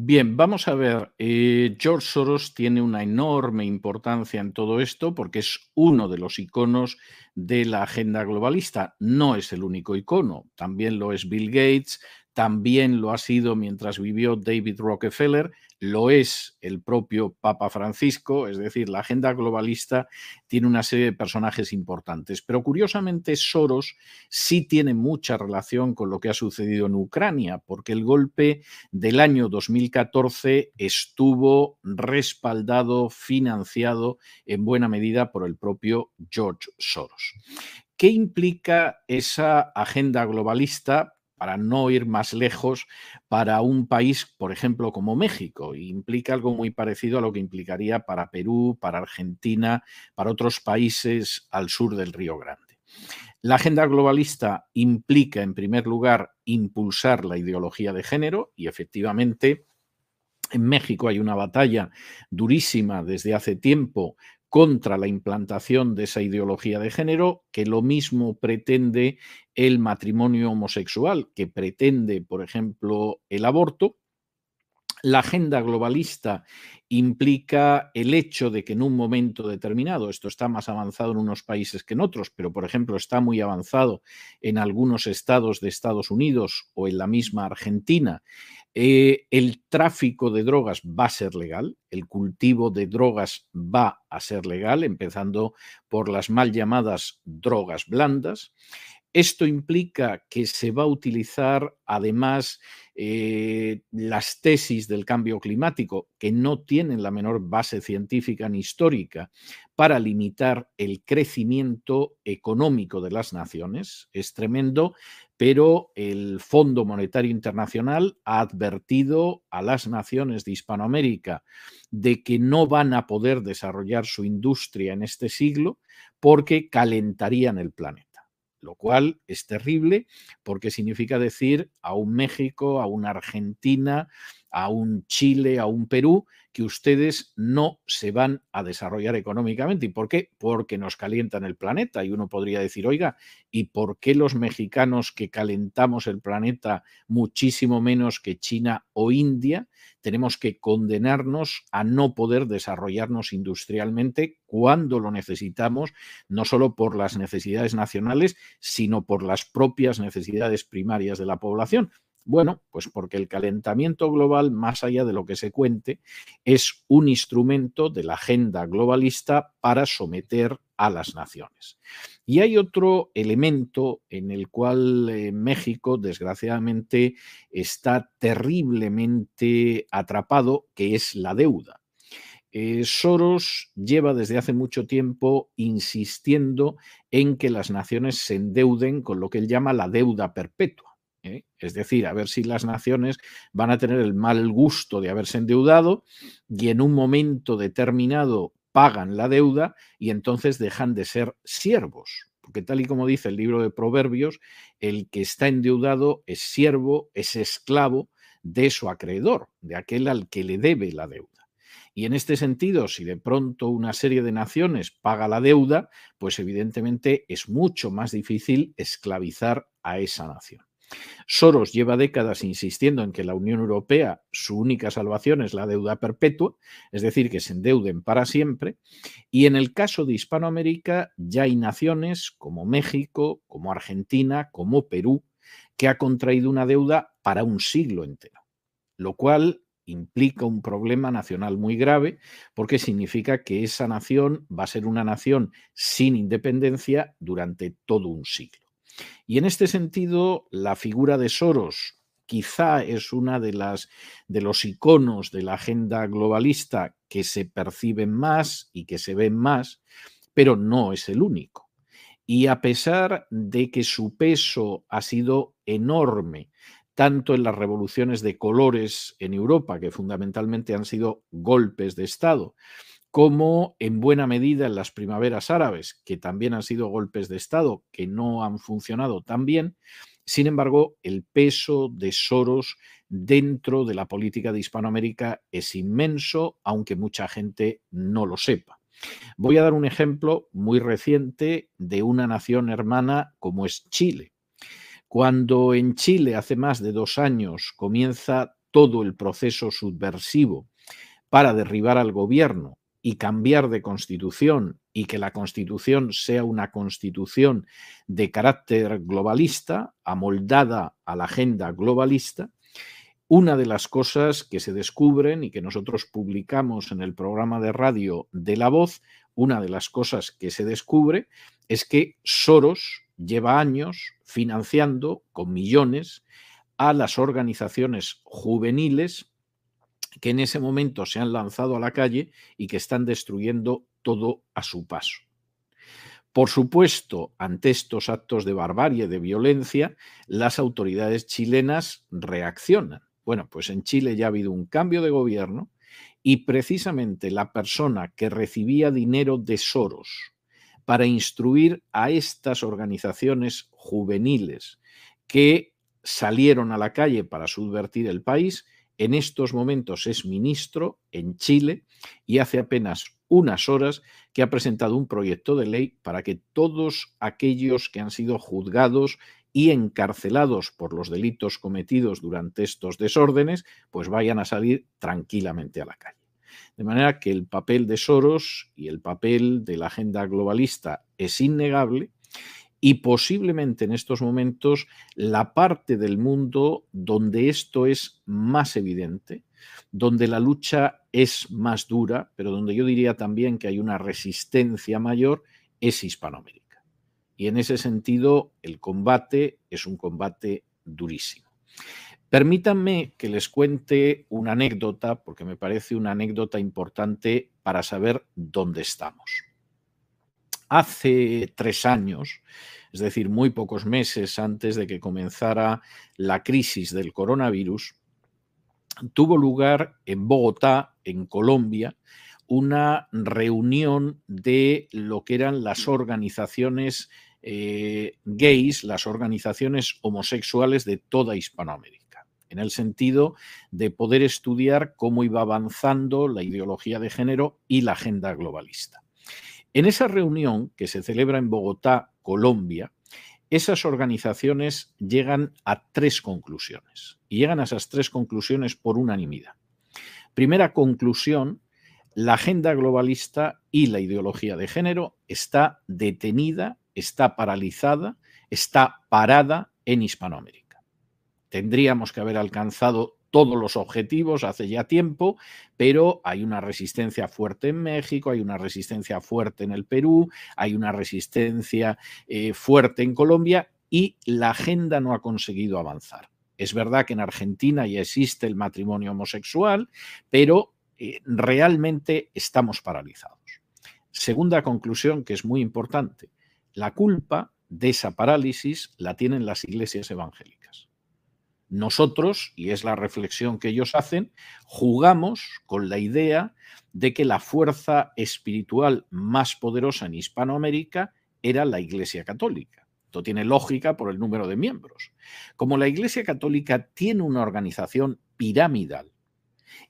Bien, vamos a ver. Eh, George Soros tiene una enorme importancia en todo esto porque es uno de los iconos de la agenda globalista. No es el único icono, también lo es Bill Gates, también lo ha sido mientras vivió David Rockefeller, lo es el propio Papa Francisco, es decir, la agenda globalista tiene una serie de personajes importantes, pero curiosamente Soros sí tiene mucha relación con lo que ha sucedido en Ucrania, porque el golpe del año 2014 estuvo respaldado, financiado en buena medida por el propio George Soros. ¿Qué implica esa agenda globalista? para no ir más lejos, para un país, por ejemplo, como México. Implica algo muy parecido a lo que implicaría para Perú, para Argentina, para otros países al sur del Río Grande. La agenda globalista implica, en primer lugar, impulsar la ideología de género y efectivamente en México hay una batalla durísima desde hace tiempo contra la implantación de esa ideología de género, que lo mismo pretende el matrimonio homosexual, que pretende, por ejemplo, el aborto. La agenda globalista implica el hecho de que en un momento determinado, esto está más avanzado en unos países que en otros, pero por ejemplo está muy avanzado en algunos estados de Estados Unidos o en la misma Argentina, eh, el tráfico de drogas va a ser legal, el cultivo de drogas va a ser legal, empezando por las mal llamadas drogas blandas. Esto implica que se va a utilizar además eh, las tesis del cambio climático, que no tienen la menor base científica ni histórica, para limitar el crecimiento económico de las naciones. Es tremendo, pero el Fondo Monetario Internacional ha advertido a las naciones de Hispanoamérica de que no van a poder desarrollar su industria en este siglo porque calentarían el planeta lo cual es terrible porque significa decir a un México, a una Argentina, a un Chile, a un Perú, que ustedes no se van a desarrollar económicamente. ¿Y por qué? Porque nos calientan el planeta. Y uno podría decir, oiga, ¿y por qué los mexicanos que calentamos el planeta muchísimo menos que China o India, tenemos que condenarnos a no poder desarrollarnos industrialmente cuando lo necesitamos, no solo por las necesidades nacionales, sino por las propias necesidades primarias de la población? Bueno, pues porque el calentamiento global, más allá de lo que se cuente, es un instrumento de la agenda globalista para someter a las naciones. Y hay otro elemento en el cual eh, México, desgraciadamente, está terriblemente atrapado, que es la deuda. Eh, Soros lleva desde hace mucho tiempo insistiendo en que las naciones se endeuden con lo que él llama la deuda perpetua. ¿Eh? Es decir, a ver si las naciones van a tener el mal gusto de haberse endeudado y en un momento determinado pagan la deuda y entonces dejan de ser siervos. Porque tal y como dice el libro de Proverbios, el que está endeudado es siervo, es esclavo de su acreedor, de aquel al que le debe la deuda. Y en este sentido, si de pronto una serie de naciones paga la deuda, pues evidentemente es mucho más difícil esclavizar a esa nación. Soros lleva décadas insistiendo en que la Unión Europea su única salvación es la deuda perpetua, es decir, que se endeuden para siempre, y en el caso de Hispanoamérica ya hay naciones como México, como Argentina, como Perú, que ha contraído una deuda para un siglo entero, lo cual implica un problema nacional muy grave porque significa que esa nación va a ser una nación sin independencia durante todo un siglo. Y en este sentido, la figura de Soros quizá es una de las de los iconos de la agenda globalista que se perciben más y que se ven más, pero no es el único. Y a pesar de que su peso ha sido enorme, tanto en las revoluciones de colores en Europa, que fundamentalmente han sido golpes de Estado, como en buena medida en las primaveras árabes, que también han sido golpes de Estado que no han funcionado tan bien. Sin embargo, el peso de Soros dentro de la política de Hispanoamérica es inmenso, aunque mucha gente no lo sepa. Voy a dar un ejemplo muy reciente de una nación hermana como es Chile. Cuando en Chile hace más de dos años comienza todo el proceso subversivo para derribar al gobierno y cambiar de constitución y que la constitución sea una constitución de carácter globalista, amoldada a la agenda globalista, una de las cosas que se descubren y que nosotros publicamos en el programa de radio de La Voz, una de las cosas que se descubre es que Soros lleva años financiando con millones a las organizaciones juveniles que en ese momento se han lanzado a la calle y que están destruyendo todo a su paso. Por supuesto, ante estos actos de barbarie, de violencia, las autoridades chilenas reaccionan. Bueno, pues en Chile ya ha habido un cambio de gobierno y precisamente la persona que recibía dinero de Soros para instruir a estas organizaciones juveniles que salieron a la calle para subvertir el país, en estos momentos es ministro en Chile y hace apenas unas horas que ha presentado un proyecto de ley para que todos aquellos que han sido juzgados y encarcelados por los delitos cometidos durante estos desórdenes, pues vayan a salir tranquilamente a la calle. De manera que el papel de Soros y el papel de la agenda globalista es innegable y posiblemente en estos momentos la parte del mundo donde esto es más evidente, donde la lucha es más dura, pero donde yo diría también que hay una resistencia mayor, es Hispanoamérica. Y en ese sentido, el combate es un combate durísimo. Permítanme que les cuente una anécdota, porque me parece una anécdota importante para saber dónde estamos. Hace tres años, es decir, muy pocos meses antes de que comenzara la crisis del coronavirus, tuvo lugar en Bogotá, en Colombia, una reunión de lo que eran las organizaciones eh, gays, las organizaciones homosexuales de toda Hispanoamérica, en el sentido de poder estudiar cómo iba avanzando la ideología de género y la agenda globalista. En esa reunión que se celebra en Bogotá, Colombia, esas organizaciones llegan a tres conclusiones y llegan a esas tres conclusiones por unanimidad. Primera conclusión, la agenda globalista y la ideología de género está detenida, está paralizada, está parada en Hispanoamérica. Tendríamos que haber alcanzado todos los objetivos hace ya tiempo, pero hay una resistencia fuerte en México, hay una resistencia fuerte en el Perú, hay una resistencia eh, fuerte en Colombia y la agenda no ha conseguido avanzar. Es verdad que en Argentina ya existe el matrimonio homosexual, pero eh, realmente estamos paralizados. Segunda conclusión que es muy importante, la culpa de esa parálisis la tienen las iglesias evangélicas. Nosotros, y es la reflexión que ellos hacen, jugamos con la idea de que la fuerza espiritual más poderosa en Hispanoamérica era la Iglesia Católica. Esto tiene lógica por el número de miembros. Como la Iglesia Católica tiene una organización piramidal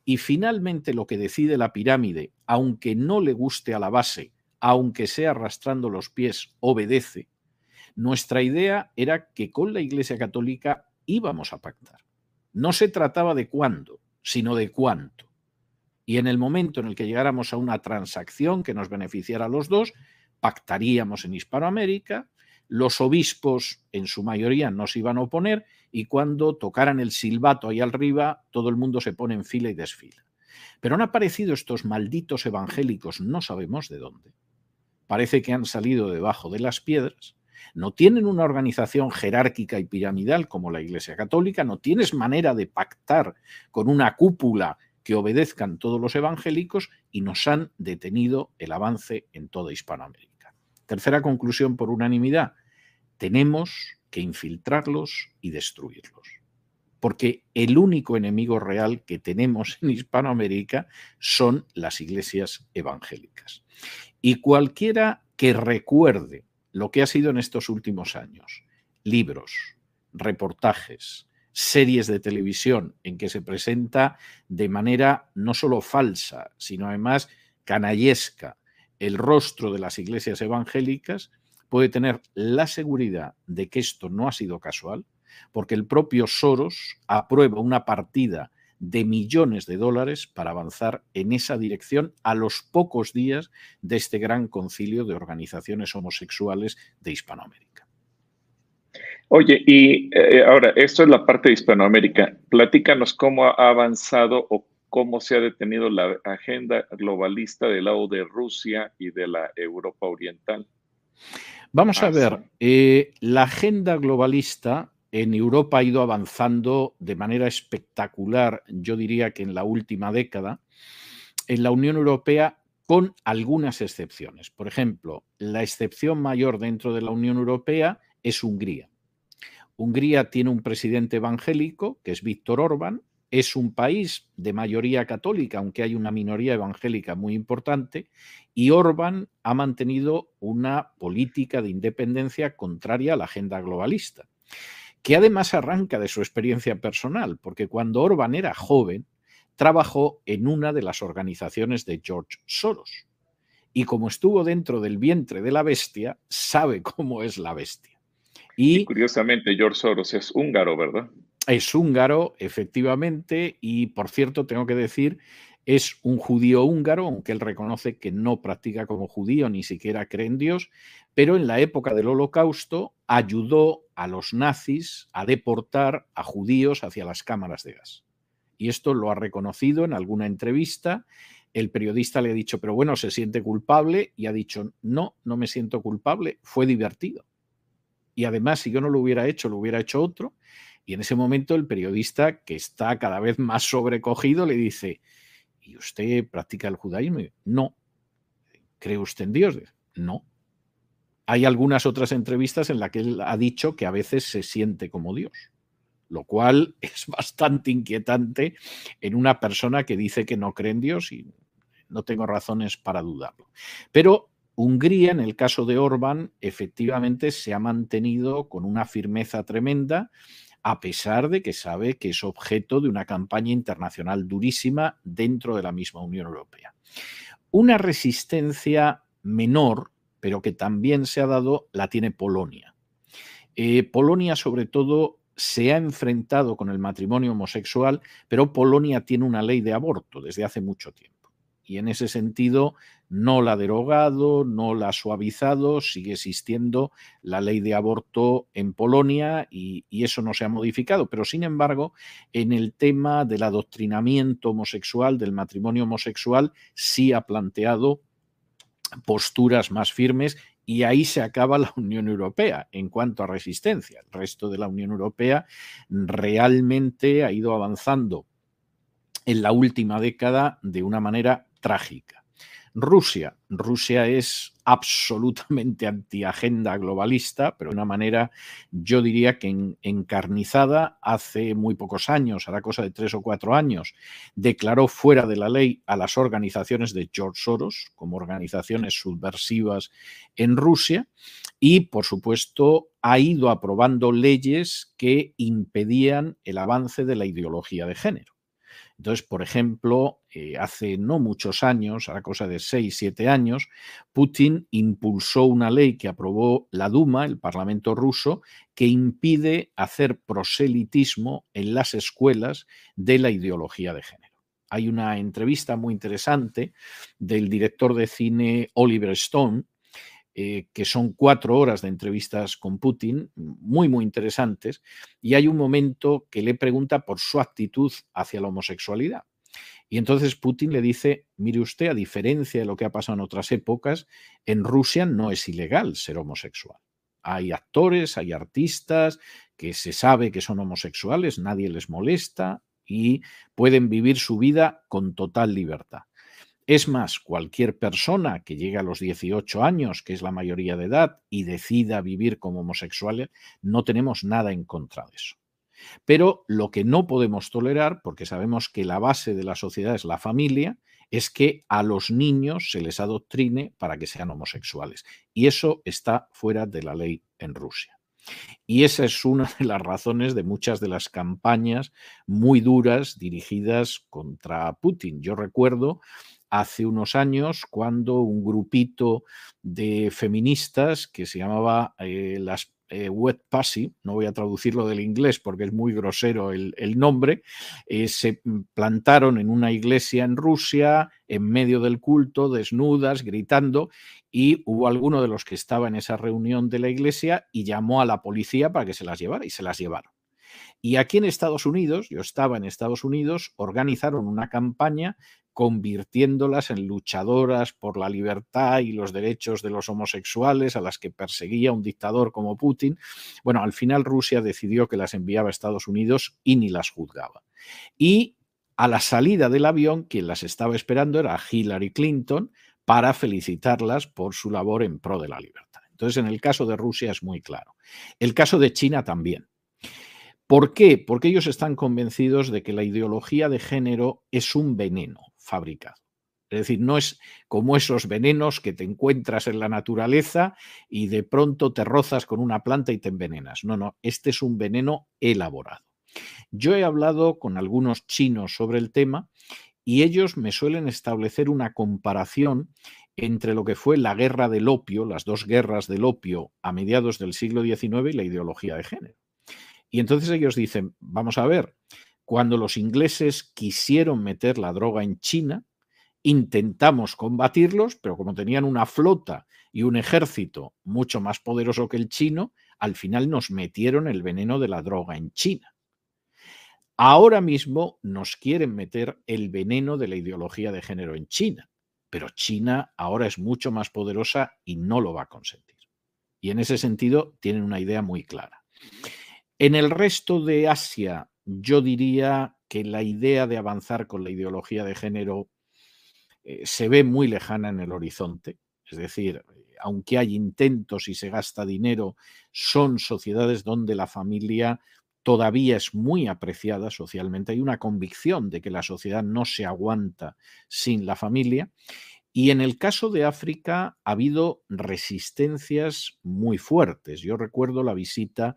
y finalmente lo que decide la pirámide, aunque no le guste a la base, aunque sea arrastrando los pies, obedece, nuestra idea era que con la Iglesia Católica íbamos a pactar. No se trataba de cuándo, sino de cuánto. Y en el momento en el que llegáramos a una transacción que nos beneficiara a los dos, pactaríamos en Hispanoamérica, los obispos en su mayoría no se iban a oponer y cuando tocaran el silbato ahí arriba, todo el mundo se pone en fila y desfila. Pero han aparecido estos malditos evangélicos, no sabemos de dónde. Parece que han salido debajo de las piedras no tienen una organización jerárquica y piramidal como la Iglesia Católica, no tienes manera de pactar con una cúpula que obedezcan todos los evangélicos y nos han detenido el avance en toda Hispanoamérica. Tercera conclusión por unanimidad, tenemos que infiltrarlos y destruirlos. Porque el único enemigo real que tenemos en Hispanoamérica son las iglesias evangélicas. Y cualquiera que recuerde lo que ha sido en estos últimos años. Libros, reportajes, series de televisión en que se presenta de manera no solo falsa, sino además canallesca el rostro de las iglesias evangélicas, puede tener la seguridad de que esto no ha sido casual, porque el propio Soros aprueba una partida de millones de dólares para avanzar en esa dirección a los pocos días de este gran concilio de organizaciones homosexuales de Hispanoamérica. Oye, y eh, ahora, esto es la parte de Hispanoamérica. Platícanos cómo ha avanzado o cómo se ha detenido la agenda globalista del lado de Rusia y de la Europa Oriental. Vamos a ver, eh, la agenda globalista en Europa ha ido avanzando de manera espectacular, yo diría que en la última década, en la Unión Europea con algunas excepciones. Por ejemplo, la excepción mayor dentro de la Unión Europea es Hungría. Hungría tiene un presidente evangélico, que es Víctor Orbán, es un país de mayoría católica, aunque hay una minoría evangélica muy importante, y Orbán ha mantenido una política de independencia contraria a la agenda globalista, que además arranca de su experiencia personal, porque cuando Orbán era joven, trabajó en una de las organizaciones de George Soros. Y como estuvo dentro del vientre de la bestia, sabe cómo es la bestia. Y, y curiosamente, George Soros es húngaro, ¿verdad? Es húngaro, efectivamente, y por cierto, tengo que decir, es un judío húngaro, aunque él reconoce que no practica como judío, ni siquiera cree en Dios, pero en la época del holocausto ayudó a los nazis a deportar a judíos hacia las cámaras de gas. Y esto lo ha reconocido en alguna entrevista. El periodista le ha dicho, pero bueno, se siente culpable y ha dicho, no, no me siento culpable, fue divertido. Y además, si yo no lo hubiera hecho, lo hubiera hecho otro. Y en ese momento el periodista, que está cada vez más sobrecogido, le dice, ¿y usted practica el judaísmo? no. ¿Cree usted en Dios? No. Hay algunas otras entrevistas en las que él ha dicho que a veces se siente como Dios, lo cual es bastante inquietante en una persona que dice que no cree en Dios y no tengo razones para dudarlo. Pero Hungría, en el caso de Orbán, efectivamente se ha mantenido con una firmeza tremenda a pesar de que sabe que es objeto de una campaña internacional durísima dentro de la misma Unión Europea. Una resistencia menor, pero que también se ha dado, la tiene Polonia. Eh, Polonia, sobre todo, se ha enfrentado con el matrimonio homosexual, pero Polonia tiene una ley de aborto desde hace mucho tiempo y en ese sentido no la ha derogado, no la ha suavizado, sigue existiendo la ley de aborto en Polonia y, eso no se ha modificado. Pero sin embargo, en el tema del adoctrinamiento homosexual, del matrimonio homosexual, sí ha planteado posturas más firmes y ahí se acaba la Unión Europea en cuanto a resistencia. El resto de la Unión Europea realmente ha ido avanzando en la última década de una manera trágica. Rusia. Rusia es absolutamente antiagenda globalista, pero de una manera, yo diría que encarnizada, hace muy pocos años, hará cosa de tres o cuatro años, declaró fuera de la ley a las organizaciones de George Soros como organizaciones subversivas en Rusia y, por supuesto, ha ido aprobando leyes que impedían el avance de la ideología de género. Entonces, por ejemplo, eh, hace no muchos años, a la cosa de seis, siete años, Putin impulsó una ley que aprobó la Duma, el Parlamento ruso, que impide hacer proselitismo en las escuelas de la ideología de género. Hay una entrevista muy interesante del director de cine Oliver Stone, eh, que son cuatro horas de entrevistas con Putin, muy, muy interesantes, y hay un momento que le pregunta por su actitud hacia la homosexualidad. Y entonces Putin le dice, mire usted, a diferencia de lo que ha pasado en otras épocas, en Rusia no es ilegal ser homosexual. Hay actores, hay artistas que se sabe que son homosexuales, nadie les molesta y pueden vivir su vida con total libertad. Es más, cualquier persona que llegue a los 18 años, que es la mayoría de edad, y decida vivir como homosexual, no tenemos nada en contra de eso. Pero lo que no podemos tolerar, porque sabemos que la base de la sociedad es la familia, es que a los niños se les adoctrine para que sean homosexuales. Y eso está fuera de la ley en Rusia. Y esa es una de las razones de muchas de las campañas muy duras dirigidas contra Putin. Yo recuerdo hace unos años cuando un grupito de feministas que se llamaba eh, las eh, Passy, no voy a traducirlo del inglés porque es muy grosero el, nombre, eh, se plantaron en una iglesia en Rusia, en medio del culto, desnudas, gritando, y hubo alguno de los que estaba en esa reunión de la iglesia y llamó a la policía para que se las llevara y se las llevaron. Y aquí en Estados Unidos, yo estaba en Estados Unidos, organizaron una campaña convirtiéndolas en luchadoras por la libertad y los derechos de los homosexuales a las que perseguía un dictador como Putin. Bueno, al final Rusia decidió que las enviaba a Estados Unidos y ni las juzgaba. Y a la salida del avión, quien las estaba esperando era Hillary Clinton para felicitarlas por su labor en pro de la libertad. Entonces, en el caso de Rusia es muy claro. El caso de China también. ¿Por qué? Porque ellos están convencidos de que la ideología de género es un veneno fabricado. Es decir, no es como esos venenos que te encuentras en la naturaleza y de pronto te rozas con una planta y te envenenas. No, no, este es un veneno elaborado. Yo he hablado con algunos chinos sobre el tema y ellos me suelen establecer una comparación entre lo que fue la guerra del opio, las dos guerras del opio a mediados del siglo XIX y la ideología de género. Y entonces ellos dicen, vamos a ver, cuando los ingleses quisieron meter la droga en China, intentamos combatirlos, pero como tenían una flota y un ejército mucho más poderoso que el chino, al final nos metieron el veneno de la droga en China. Ahora mismo nos quieren meter el veneno de la ideología de género en China, pero China ahora es mucho más poderosa y no lo va a consentir. Y en ese sentido tienen una idea muy clara. En el resto de Asia yo diría que la idea de avanzar con la ideología de género eh, se ve muy lejana en el horizonte. Es decir, aunque hay intentos y se gasta dinero, son sociedades donde la familia todavía es muy apreciada socialmente. Hay una convicción de que la sociedad no se aguanta sin la familia. Y en el caso de África ha habido resistencias muy fuertes. Yo recuerdo la visita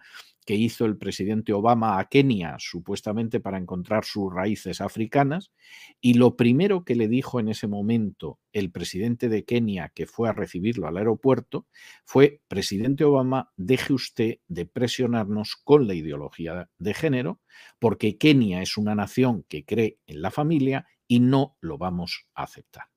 que hizo el presidente Obama a Kenia, supuestamente para encontrar sus raíces africanas, y lo primero que le dijo en ese momento el presidente de Kenia, que fue a recibirlo al aeropuerto, fue, presidente Obama, deje usted de presionarnos con la ideología de género, porque Kenia es una nación que cree en la familia y no lo vamos a aceptar.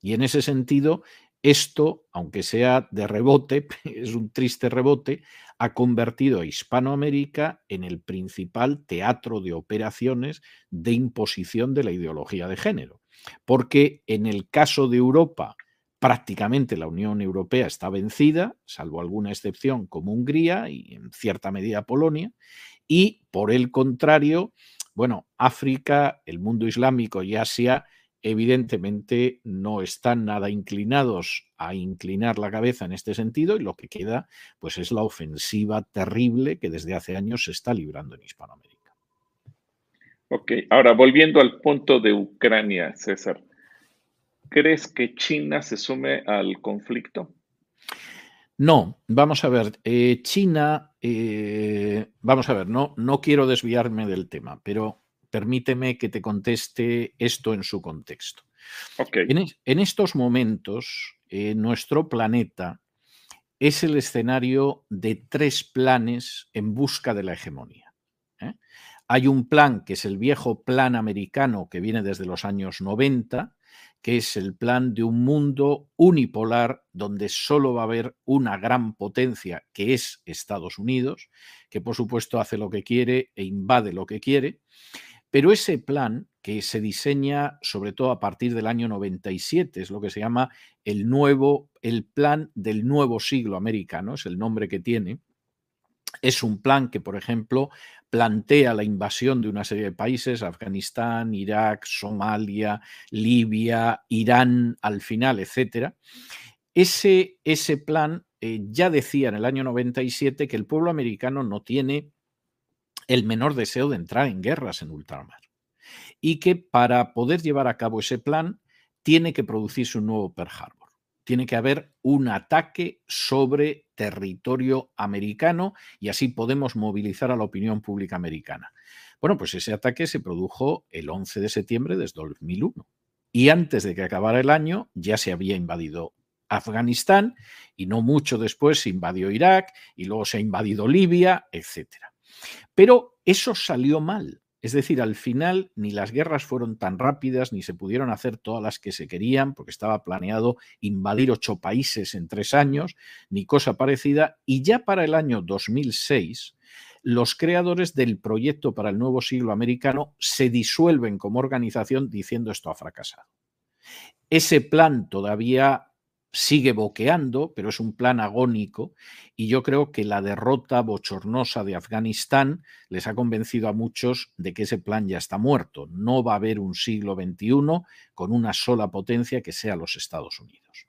Y en ese sentido, esto, aunque sea de rebote, es un triste rebote, ha convertido a Hispanoamérica en el principal teatro de operaciones de imposición de la ideología de género. Porque en el caso de Europa, prácticamente la Unión Europea está vencida, salvo alguna excepción como Hungría y en cierta medida Polonia, y por el contrario, bueno, África, el mundo islámico y Asia evidentemente no están nada inclinados a inclinar la cabeza en este sentido y lo que queda pues es la ofensiva terrible que desde hace años se está librando en Hispanoamérica. Ok, ahora volviendo al punto de Ucrania, César, ¿crees que China se sume al conflicto? No, vamos a ver, eh, China, eh, vamos a ver, no, no quiero desviarme del tema, pero permíteme que te conteste esto en su contexto. En, estos momentos, eh, nuestro planeta es el escenario de tres planes en busca de la hegemonía. ¿eh? Hay un plan que es el viejo plan americano que viene desde los años 90, que es el plan de un mundo unipolar donde solo va a haber una gran potencia, que es Estados Unidos, que por supuesto hace lo que quiere e invade lo que quiere. Pero ese plan que se diseña sobre todo a partir del año 97, es lo que se llama el nuevo, el plan del nuevo siglo americano, es el nombre que tiene. Es un plan que, por ejemplo, plantea la invasión de una serie de países, Afganistán, Irak, Somalia, Libia, Irán, al final, etc. Ese, ese plan eh, ya decía en el año 97 que el pueblo americano no tiene el menor deseo de entrar en guerras en ultramar. Y que para poder llevar a cabo ese plan tiene que producirse un nuevo Pearl Harbor. Tiene que haber un ataque sobre territorio americano y así podemos movilizar a la opinión pública americana. Bueno, pues ese ataque se produjo el 11 de septiembre de 2001 y antes de que acabara el año ya se había invadido Afganistán y no mucho después se invadió Irak y luego se ha invadido Libia, etc. Pero eso salió mal. Es decir, al final ni las guerras fueron tan rápidas, ni se pudieron hacer todas las que se querían, porque estaba planeado invadir ocho países en tres años, ni cosa parecida. Y ya para el año 2006, los creadores del proyecto para el nuevo siglo americano se disuelven como organización diciendo esto ha fracasado. Ese plan todavía sigue boqueando, pero es un plan agónico y yo creo que la derrota bochornosa de Afganistán les ha convencido a muchos de que ese plan ya está muerto. No va a haber un siglo XXI con una sola potencia que sea los Estados Unidos.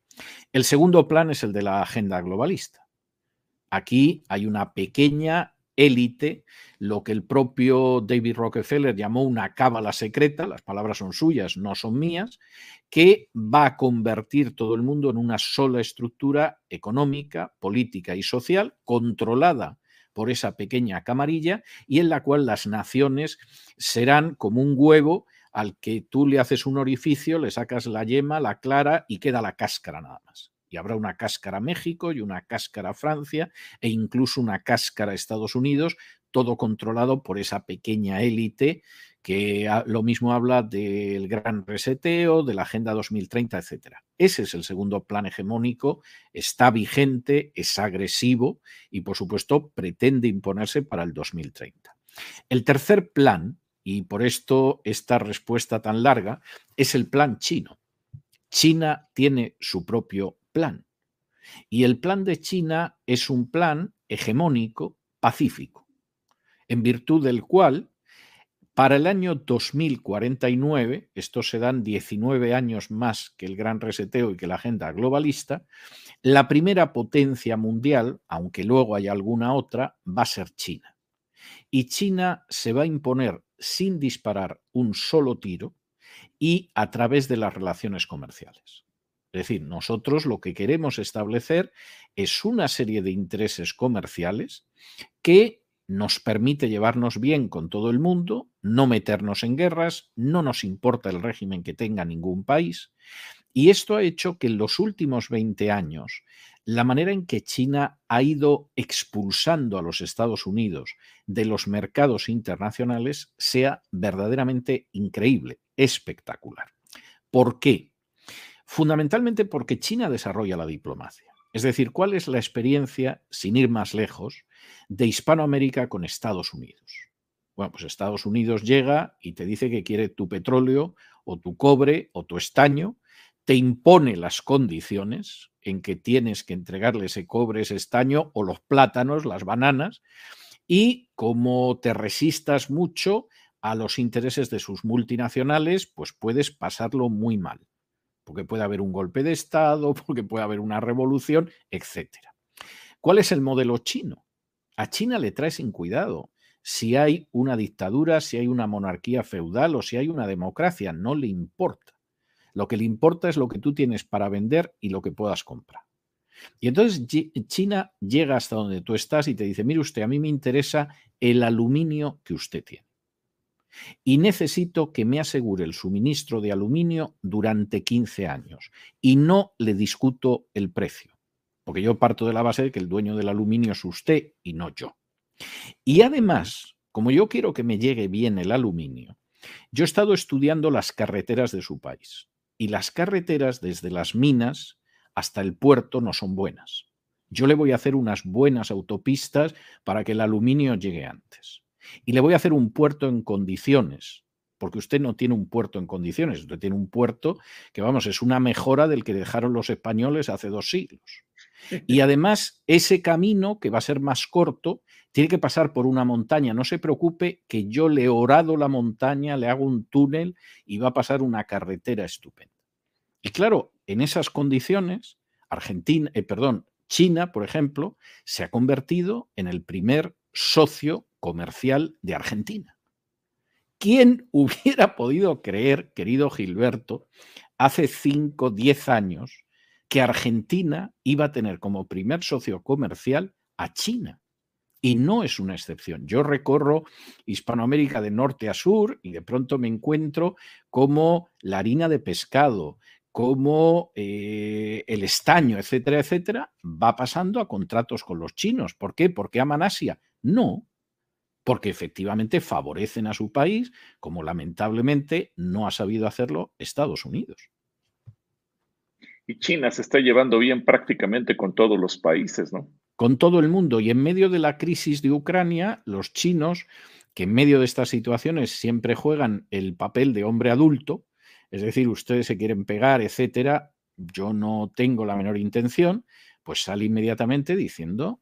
El segundo plan es el de la agenda globalista. Aquí hay una pequeña élite, lo que el propio David Rockefeller llamó una cábala secreta, las palabras son suyas, no son mías, que va a convertir todo el mundo en una sola estructura económica, política y social controlada por esa pequeña camarilla y en la cual las naciones serán como un huevo al que tú le haces un orificio, le sacas la yema, la clara y queda la cáscara nada más y habrá una cáscara México y una cáscara Francia e incluso una cáscara Estados Unidos, todo controlado por esa pequeña élite que lo mismo habla del gran reseteo, de la Agenda 2030, etc. Ese es el segundo plan hegemónico, está vigente, es agresivo y por supuesto pretende imponerse para el 2030. El tercer plan, y por esto esta respuesta tan larga, es el plan chino. China tiene su propio plan. Y el plan de China es un plan hegemónico, pacífico, en virtud del cual para el año 2049, estos se dan 19 años más que el gran reseteo y que la agenda globalista, la primera potencia mundial, aunque luego haya alguna otra, va a ser China. Y China se va a imponer sin disparar un solo tiro y a través de las relaciones comerciales. Es decir, nosotros lo que queremos establecer es una serie de intereses comerciales que nos permite llevarnos bien con todo el mundo, no meternos en guerras, no nos importa el régimen que tenga ningún país. Y esto ha hecho que en los últimos 20 años la manera en que China ha ido expulsando a los Estados Unidos de los mercados internacionales sea verdaderamente increíble, espectacular. ¿Por qué? Fundamentalmente porque China desarrolla la diplomacia. Es decir, ¿cuál es la experiencia, sin ir más lejos, de Hispanoamérica con Estados Unidos? Bueno, pues Estados Unidos llega y te dice que quiere tu petróleo o tu cobre o tu estaño, te impone las condiciones en que tienes que entregarle ese cobre, ese estaño o los plátanos, las bananas, y como te resistas mucho a los intereses de sus multinacionales, pues puedes pasarlo muy mal porque puede haber un golpe de Estado, porque puede haber una revolución, etc. ¿Cuál es el modelo chino? A China le trae sin cuidado si hay una dictadura, si hay una monarquía feudal o si hay una democracia, no le importa. Lo que le importa es lo que tú tienes para vender y lo que puedas comprar. Y entonces China llega hasta donde tú estás y te dice, mire usted, a mí me interesa el aluminio que usted tiene y necesito que me asegure el suministro de aluminio durante 15 años y no le discuto el precio, porque yo parto de la base de que el dueño del aluminio es usted y no yo. Y además, como yo quiero que me llegue bien el aluminio, yo he estado estudiando las carreteras de su país y las carreteras desde las minas hasta el puerto no son buenas. Yo le voy a hacer unas buenas autopistas para que el aluminio llegue antes. Y le voy a hacer un puerto en condiciones, porque usted no tiene un puerto en condiciones, usted tiene un puerto que, vamos, es una mejora del que dejaron los españoles hace dos siglos. Y además, ese camino, que va a ser más corto, tiene que pasar por una montaña. No se preocupe que yo le he orado la montaña, le hago un túnel y va a pasar una carretera estupenda. Y claro, en esas condiciones, Argentina, eh, perdón, China, por ejemplo, se ha convertido en el primer socio comercial de Argentina. ¿Quién hubiera podido creer, querido Gilberto, hace 5, 10 años, que Argentina iba a tener como primer socio comercial a China? Y no es una excepción. Yo recorro Hispanoamérica de norte a sur y de pronto me encuentro como la harina de pescado, cómo eh, el estaño, etcétera, etcétera, va pasando a contratos con los chinos. ¿Por qué? ¿Porque aman Asia? No, porque efectivamente favorecen a su país, como lamentablemente no ha sabido hacerlo Estados Unidos. Y China se está llevando bien prácticamente con todos los países, ¿no? Con todo el mundo. Y en medio de la crisis de Ucrania, los chinos, que en medio de estas situaciones siempre juegan el papel de hombre adulto, es decir, ustedes se quieren pegar, etcétera, yo no tengo la menor intención, pues sale inmediatamente diciendo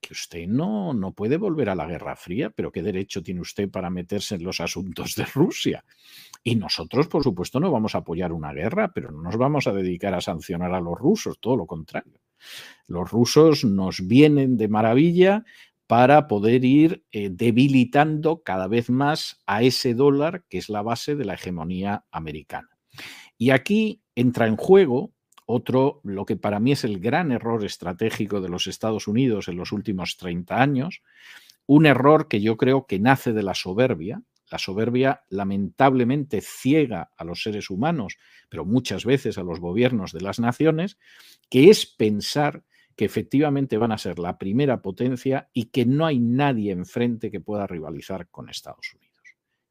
que, usted no, no puede volver a la Guerra Fría, pero ¿qué derecho tiene usted para meterse en los asuntos de Rusia? Y nosotros, por supuesto, no vamos a apoyar una guerra, pero no nos vamos a dedicar a sancionar a los rusos, todo lo contrario. Los rusos nos vienen de maravilla para poder ir eh, debilitando cada vez más a ese dólar que es la base de la hegemonía americana. Y aquí entra en juego otro, lo que para mí es el gran error estratégico de los Estados Unidos en los últimos 30 años, un error que yo creo que nace de la soberbia. La soberbia lamentablemente ciega a los seres humanos, pero muchas veces a los gobiernos de las naciones, que es pensar que efectivamente van a ser la primera potencia y que no hay nadie enfrente que pueda rivalizar con Estados Unidos.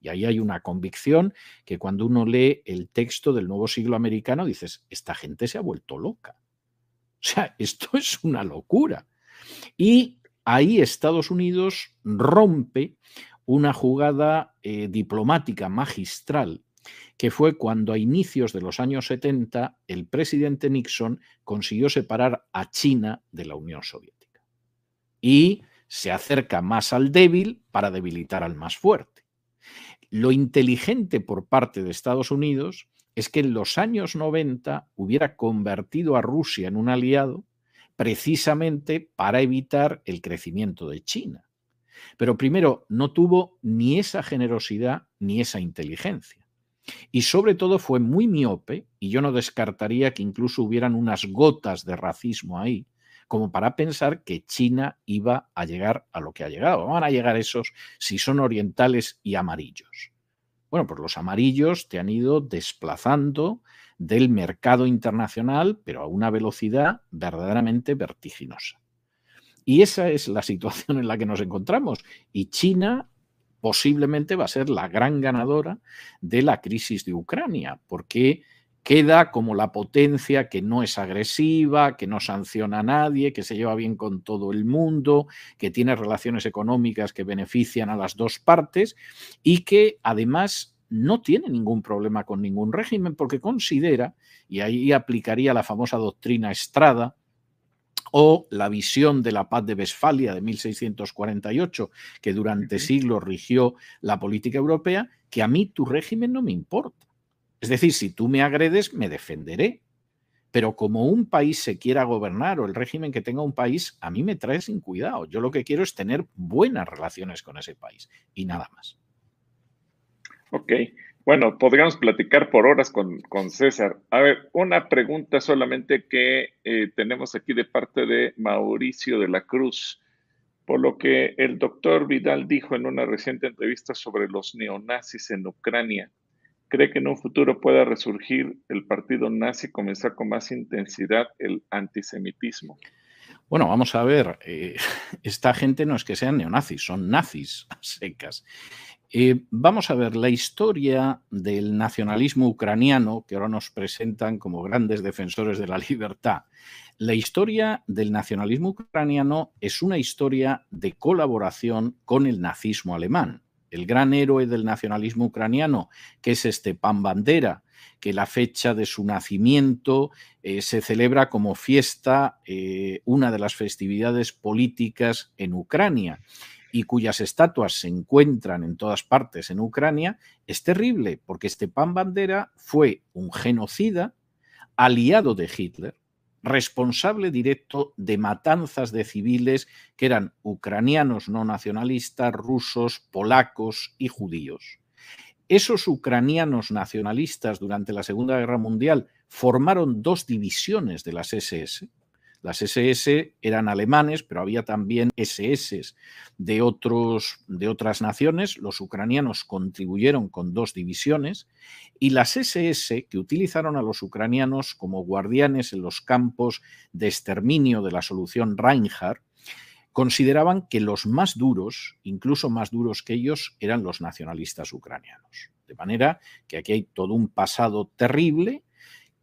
Y ahí hay una convicción que cuando uno lee el texto del nuevo siglo americano dices, esta gente se ha vuelto loca. O sea, esto es una locura. Y ahí Estados Unidos rompe una jugada eh, diplomática magistral que fue cuando a inicios de los años 70 el presidente Nixon consiguió separar a China de la Unión Soviética. Y se acerca más al débil para debilitar al más fuerte. Lo inteligente por parte de Estados Unidos es que en los años 90 hubiera convertido a Rusia en un aliado precisamente para evitar el crecimiento de China. Pero primero, no tuvo ni esa generosidad ni esa inteligencia. Y sobre todo fue muy miope, y yo no descartaría que incluso hubieran unas gotas de racismo ahí, como para pensar que China iba a llegar a lo que ha llegado. Van a llegar esos si son orientales y amarillos. Bueno, pues los amarillos te han ido desplazando del mercado internacional, pero a una velocidad verdaderamente vertiginosa. Y esa es la situación en la que nos encontramos. Y China posiblemente va a ser la gran ganadora de la crisis de Ucrania, porque queda como la potencia que no es agresiva, que no sanciona a nadie, que se lleva bien con todo el mundo, que tiene relaciones económicas que benefician a las dos partes y que además no tiene ningún problema con ningún régimen porque considera, y ahí aplicaría la famosa doctrina Estrada, o la visión de la paz de Westfalia de 1648, que durante siglos rigió la política europea, que a mí tu régimen no me importa. Es decir, si tú me agredes, me defenderé. Pero como un país se quiera gobernar o el régimen que tenga un país, a mí me trae sin cuidado. Yo lo que quiero es tener buenas relaciones con ese país y nada más. Ok. Bueno, podríamos platicar por horas con, César. A ver, una pregunta solamente que eh, tenemos aquí de parte de Mauricio de la Cruz, por lo que el doctor Vidal dijo en una reciente entrevista sobre los neonazis en Ucrania. ¿Cree que en un futuro pueda resurgir el partido nazi y comenzar con más intensidad el antisemitismo? Bueno, vamos a ver, eh, esta gente no es que sean neonazis, son nazis secas. Eh, vamos a ver la historia del nacionalismo ucraniano, que ahora nos presentan como grandes defensores de la libertad. La historia del nacionalismo ucraniano es una historia de colaboración con el nazismo alemán. El gran héroe del nacionalismo ucraniano, que es Stepan Bandera, que la fecha de su nacimiento eh, se celebra como fiesta, eh, una de las festividades políticas en Ucrania y cuyas estatuas se encuentran en todas partes en Ucrania, es terrible, porque Stepan Bandera fue un genocida, aliado de Hitler, responsable directo de matanzas de civiles que eran ucranianos no nacionalistas, rusos, polacos y judíos. Esos ucranianos nacionalistas durante la Segunda Guerra Mundial formaron dos divisiones de las SS, Las SS eran alemanes, pero había también SS de, otros, de otras naciones. Los ucranianos contribuyeron con dos divisiones y las SS, que utilizaron a los ucranianos como guardianes en los campos de exterminio de la solución Reinhardt, consideraban que los más duros, incluso más duros que ellos, eran los nacionalistas ucranianos. De manera que aquí hay todo un pasado terrible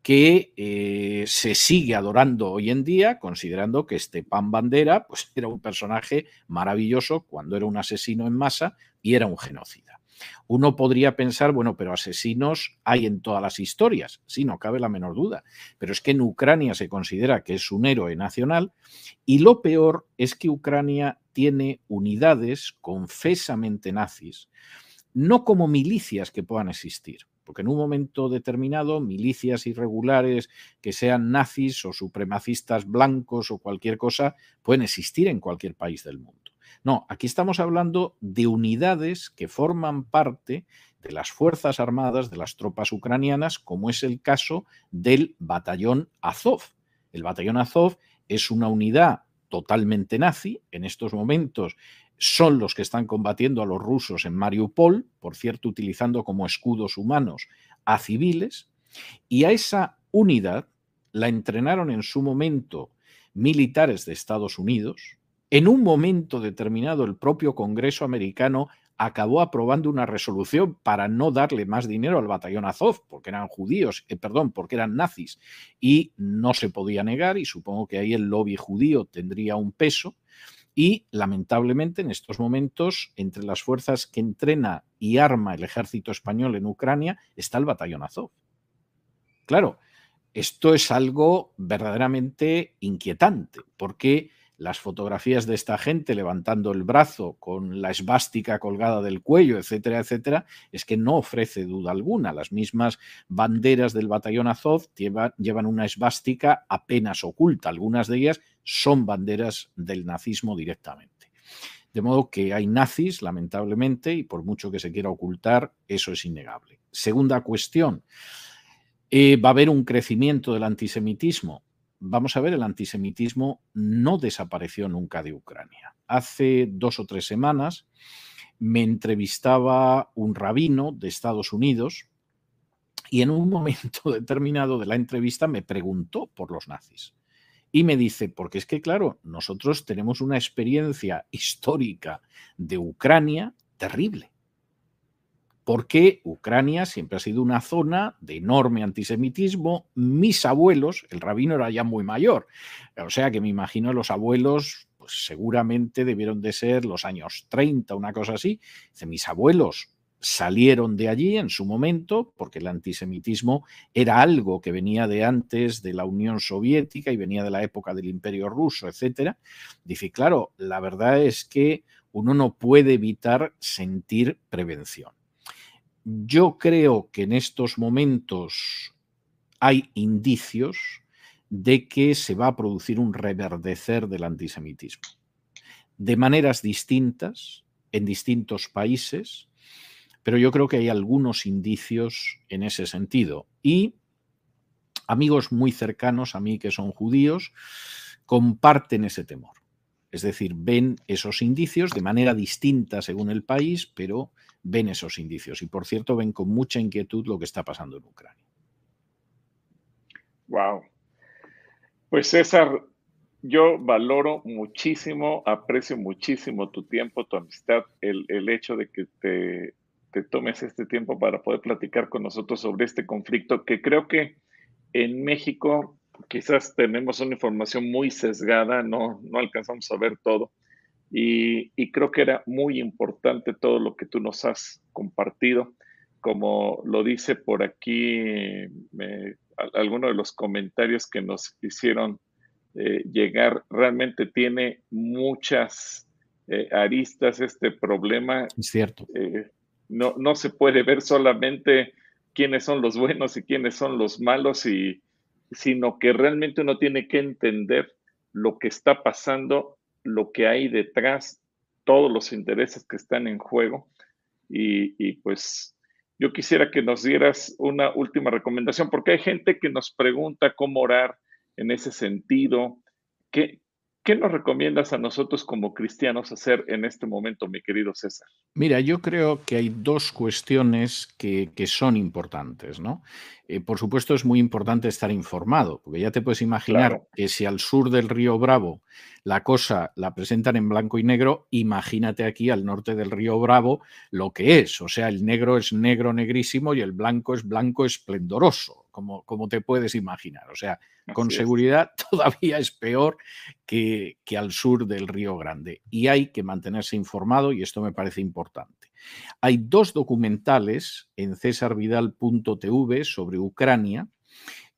que eh, se sigue adorando hoy en día, considerando que Stepan Bandera pues, era un personaje maravilloso cuando era un asesino en masa y era un genocida. Uno podría pensar, bueno, pero asesinos hay en todas las historias, sí, no cabe la menor duda, pero es que en Ucrania se considera que es un héroe nacional y lo peor es que Ucrania tiene unidades confesamente nazis, no como milicias que puedan existir, porque en un momento determinado milicias irregulares que sean nazis o supremacistas blancos o cualquier cosa pueden existir en cualquier país del mundo. No, aquí estamos hablando de unidades que forman parte de las Fuerzas Armadas de las tropas ucranianas, como es el caso del batallón Azov. El batallón Azov es una unidad totalmente nazi. En estos momentos son los que están combatiendo a los rusos en Mariupol, por cierto, utilizando como escudos humanos a civiles, y a esa unidad la entrenaron en su momento militares de Estados Unidos. En un momento determinado, el propio Congreso americano acabó aprobando una resolución para no darle más dinero al batallón Azov, porque eran judíos, eh, perdón, porque eran nazis, y no se podía negar, y supongo que ahí el lobby judío tendría un peso. Y lamentablemente en estos momentos, entre las fuerzas que entrena y arma el ejército español en Ucrania, está el batallón Azov. Claro, esto es algo verdaderamente inquietante, porque las fotografías de esta gente levantando el brazo con la esvástica colgada del cuello, etcétera, etcétera, es que no ofrece duda alguna. Las mismas banderas del batallón Azov llevan una esvástica apenas oculta. Algunas de ellas son banderas del nazismo directamente. De modo que hay nazis, lamentablemente, y por mucho que se quiera ocultar, eso es innegable. Segunda cuestión, eh, ¿va a haber un crecimiento del antisemitismo? Vamos a ver, el antisemitismo no desapareció nunca de Ucrania. Hace dos o tres semanas me entrevistaba un rabino de Estados Unidos y en un momento determinado de la entrevista me preguntó por los nazis. Y me dice, porque es que, claro, nosotros tenemos una experiencia histórica de Ucrania terrible porque Ucrania siempre ha sido una zona de enorme antisemitismo. Mis abuelos, el rabino era ya muy mayor, o sea que me imagino los abuelos pues seguramente debieron de ser los años 30, una cosa así. Dice, mis abuelos salieron de allí en su momento, porque el antisemitismo era algo que venía de antes de la Unión Soviética y venía de la época del Imperio Ruso, etc. Dice, claro, la verdad es que uno no puede evitar sentir prevención. Yo creo que en estos momentos hay indicios de que se va a producir un reverdecer del antisemitismo, de maneras distintas, en distintos países, pero yo creo que hay algunos indicios en ese sentido. Y amigos muy cercanos a mí que son judíos comparten ese temor. Es decir, ven esos indicios de manera distinta según el país, pero ven esos indicios. Y por cierto, ven con mucha inquietud lo que está pasando en Ucrania. Wow. Pues César, yo valoro muchísimo, aprecio muchísimo tu tiempo, tu amistad, el, hecho de que te, te, tomes este tiempo para poder platicar con nosotros sobre este conflicto, que creo que en México quizás tenemos una información muy sesgada, no, no alcanzamos a ver todo. Y, creo que era muy importante todo lo que tú nos has compartido. Como lo dice por aquí algunos de los comentarios que nos hicieron eh, llegar, realmente tiene muchas eh, aristas este problema. Es cierto. Eh, no, no se puede ver solamente quiénes son los buenos y quiénes son los malos, y, sino que realmente uno tiene que entender lo que está pasando lo que hay detrás, todos los intereses que están en juego. Y, pues yo quisiera que nos dieras una última recomendación, porque hay gente que nos pregunta cómo orar en ese sentido. ¿qué, ¿Qué nos recomiendas a nosotros como cristianos hacer en este momento, mi querido César? Mira, yo creo que hay dos cuestiones que, son importantes, ¿no? Eh, por supuesto, es muy importante estar informado, porque ya te puedes imaginar que si al sur del río Bravo la cosa la presentan en blanco y negro, imagínate aquí al norte del río Bravo lo que es. O sea, el negro es negro negrísimo y el blanco es blanco esplendoroso, como, como te puedes imaginar. O sea, con seguridad todavía es peor que, que, al sur del Río Grande. Y hay que mantenerse informado y esto me parece importante. Hay dos documentales en cesarvidal.tv sobre Ucrania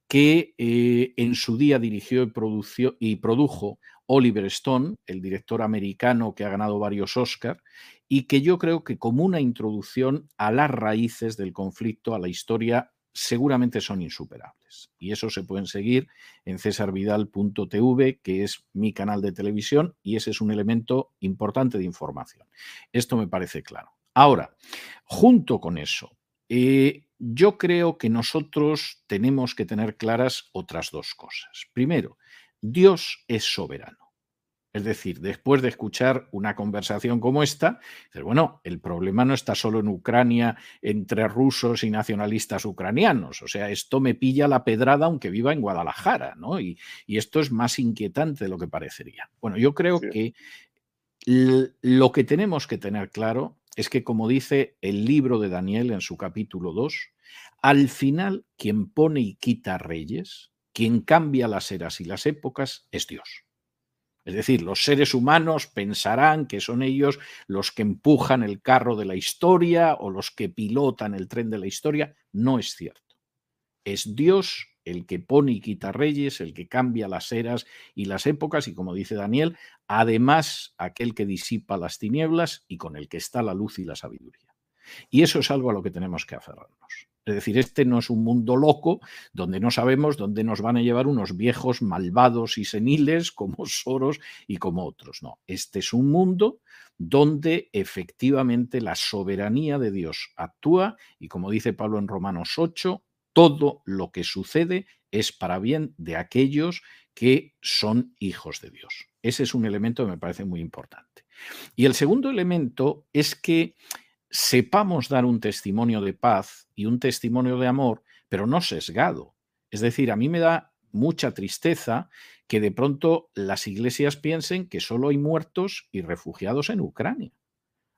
que eh, en su día dirigió y, y produjo Oliver Stone, el director americano que ha ganado varios Oscars, y que yo creo que como una introducción a las raíces del conflicto, a la historia seguramente son insuperables. Y eso se pueden seguir en cesarvidal.tv, que es mi canal de televisión, y ese es un elemento importante de información. Esto me parece claro. Ahora, junto con eso, eh, yo creo que nosotros tenemos que tener claras otras dos cosas. Primero, Dios es soberano. Es decir, después de escuchar una conversación como esta, bueno, el problema no está solo en Ucrania entre rusos y nacionalistas ucranianos. O sea, esto me pilla la pedrada aunque viva en Guadalajara, ¿no? Y, esto es más inquietante de lo que parecería. Bueno, yo creo que lo que tenemos que tener claro es que, como dice el libro de Daniel en su capítulo 2, al final quien pone y quita reyes, quien cambia las eras y las épocas, es Dios. Es decir, los seres humanos pensarán que son ellos los que empujan el carro de la historia o los que pilotan el tren de la historia. No es cierto. Es Dios el que pone y quita reyes, el que cambia las eras y las épocas, y como dice Daniel, además aquel que disipa las tinieblas y con el que está la luz y la sabiduría. Y eso es algo a lo que tenemos que aferrarnos. Es decir, este no es un mundo loco donde no sabemos dónde nos van a llevar unos viejos malvados y seniles como Soros y como otros. No, este es un mundo donde efectivamente la soberanía de Dios actúa y como dice Pablo en Romanos 8, todo lo que sucede es para bien de aquellos que son hijos de Dios. Ese es un elemento que me parece muy importante. Y el segundo elemento es que sepamos dar un testimonio de paz y un testimonio de amor, pero no sesgado. Es decir, a mí me da mucha tristeza que de pronto las iglesias piensen que solo hay muertos y refugiados en Ucrania.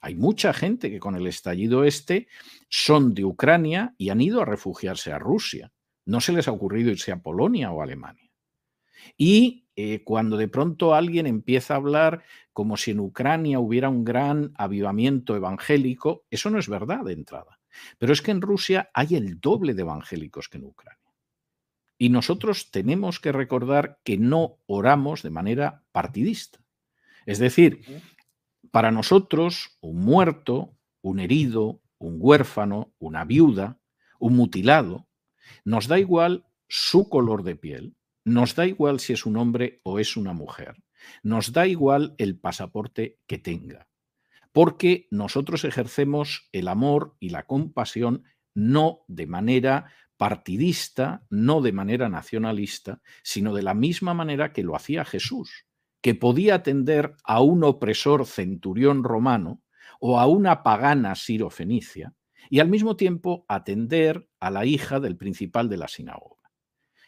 Hay mucha gente que con el estallido este son de Ucrania y han ido a refugiarse a Rusia. No se les ha ocurrido irse a Polonia o a Alemania. Y eh, cuando de pronto alguien empieza a hablar como si en Ucrania hubiera un gran avivamiento evangélico, eso no es verdad de entrada. Pero es que en Rusia hay el doble de evangélicos que en Ucrania. Y nosotros tenemos que recordar que no oramos de manera partidista. Es decir, para nosotros un muerto, un herido, un huérfano, una viuda, un mutilado, nos da igual su color de piel, nos da igual si es un hombre o es una mujer. Nos da igual el pasaporte que tenga. Porque nosotros ejercemos el amor y la compasión no de manera partidista, no de manera nacionalista, sino de la misma manera que lo hacía Jesús, que podía atender a un opresor centurión romano o a una pagana sirofenicia y al mismo tiempo atender a la hija del principal de la sinagoga.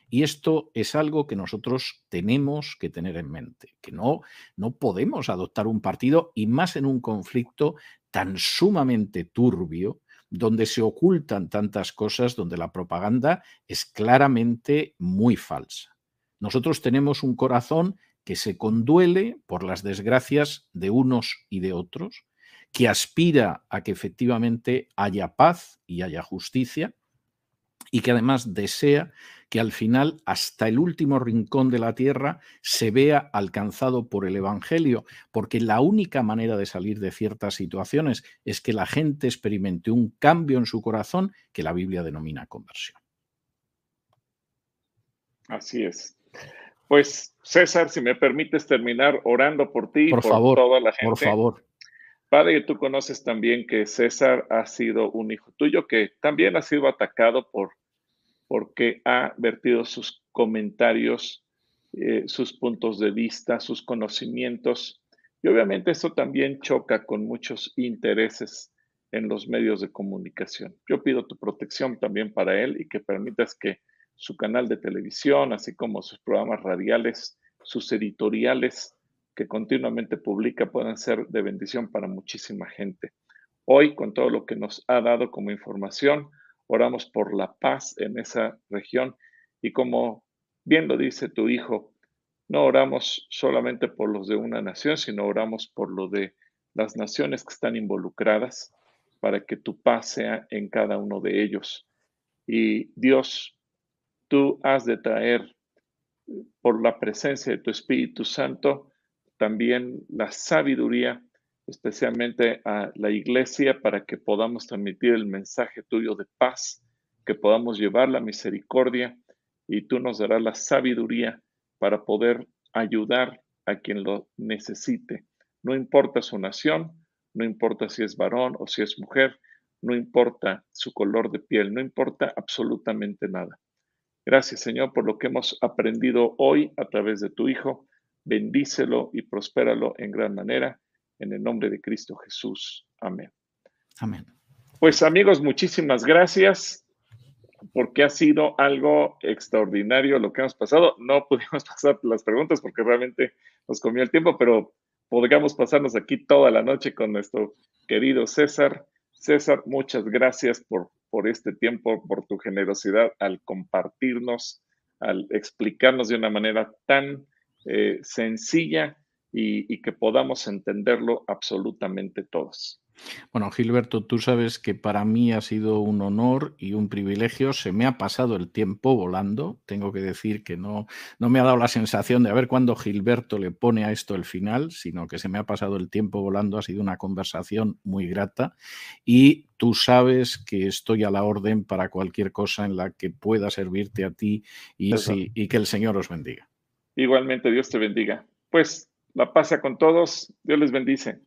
Y esto es algo que nosotros tenemos que tener en mente, que no, no podemos adoptar un partido y más en un conflicto tan sumamente turbio, donde se ocultan tantas cosas, donde la propaganda es claramente muy falsa. Nosotros tenemos un corazón que se conduele por las desgracias de unos y de otros, que aspira a que efectivamente haya paz y haya justicia, y que además desea que al final hasta el último rincón de la tierra se vea alcanzado por el Evangelio, porque la única manera de salir de ciertas situaciones es que la gente experimente un cambio en su corazón que la Biblia denomina conversión. Así es. Pues César, si me permites terminar orando por ti y por, favor, toda la gente. Por favor. Padre, tú conoces también que César ha sido un hijo tuyo que también ha sido atacado por porque ha vertido sus comentarios eh, sus puntos de vista, sus conocimientos. Y obviamente eso también choca con muchos intereses en los medios de comunicación. Yo pido tu protección también para él y que permitas que su canal de televisión, así como sus programas radiales, sus editoriales que continuamente publica, puedan ser de bendición para muchísima gente. Hoy, con todo lo que nos ha dado como información, oramos por la paz en esa región y como bien lo dice tu hijo, no oramos solamente por los de una nación, sino oramos por lo de las naciones que están involucradas para que tu paz sea en cada uno de ellos. Y Dios, tú has de traer por la presencia de tu Espíritu Santo también la sabiduría, especialmente a la iglesia, para que podamos transmitir el mensaje tuyo de paz, que podamos llevar la misericordia y tú nos darás la sabiduría para poder ayudar a quien lo necesite. No importa su nación, no importa si es varón o si es mujer, no importa su color de piel, no importa absolutamente nada. Gracias Señor por lo que hemos aprendido hoy a través de tu Hijo. Bendícelo y prospéralo en gran manera. En el nombre de Cristo Jesús. Amén. Amén. Pues amigos, muchísimas gracias porque ha sido algo extraordinario lo que hemos pasado. No pudimos pasar las preguntas porque realmente nos comió el tiempo, pero podríamos pasarnos aquí toda la noche con nuestro querido César. César, muchas gracias por, por este tiempo, por tu generosidad al compartirnos, al explicarnos de una manera tan eh, sencilla y que podamos entenderlo absolutamente todos. Bueno, Gilberto, tú sabes que para mí ha sido un honor y un privilegio. Se me ha pasado el tiempo volando. Tengo que decir que no, no me ha dado la sensación de a ver cuándo Gilberto le pone a esto el final, sino que se me ha pasado el tiempo volando. Ha sido una conversación muy grata y tú sabes que estoy a la orden para cualquier cosa en la que pueda servirte a ti y, y que el Señor os bendiga. Igualmente, Dios te bendiga. Pues la pasa con todos. Dios les bendice.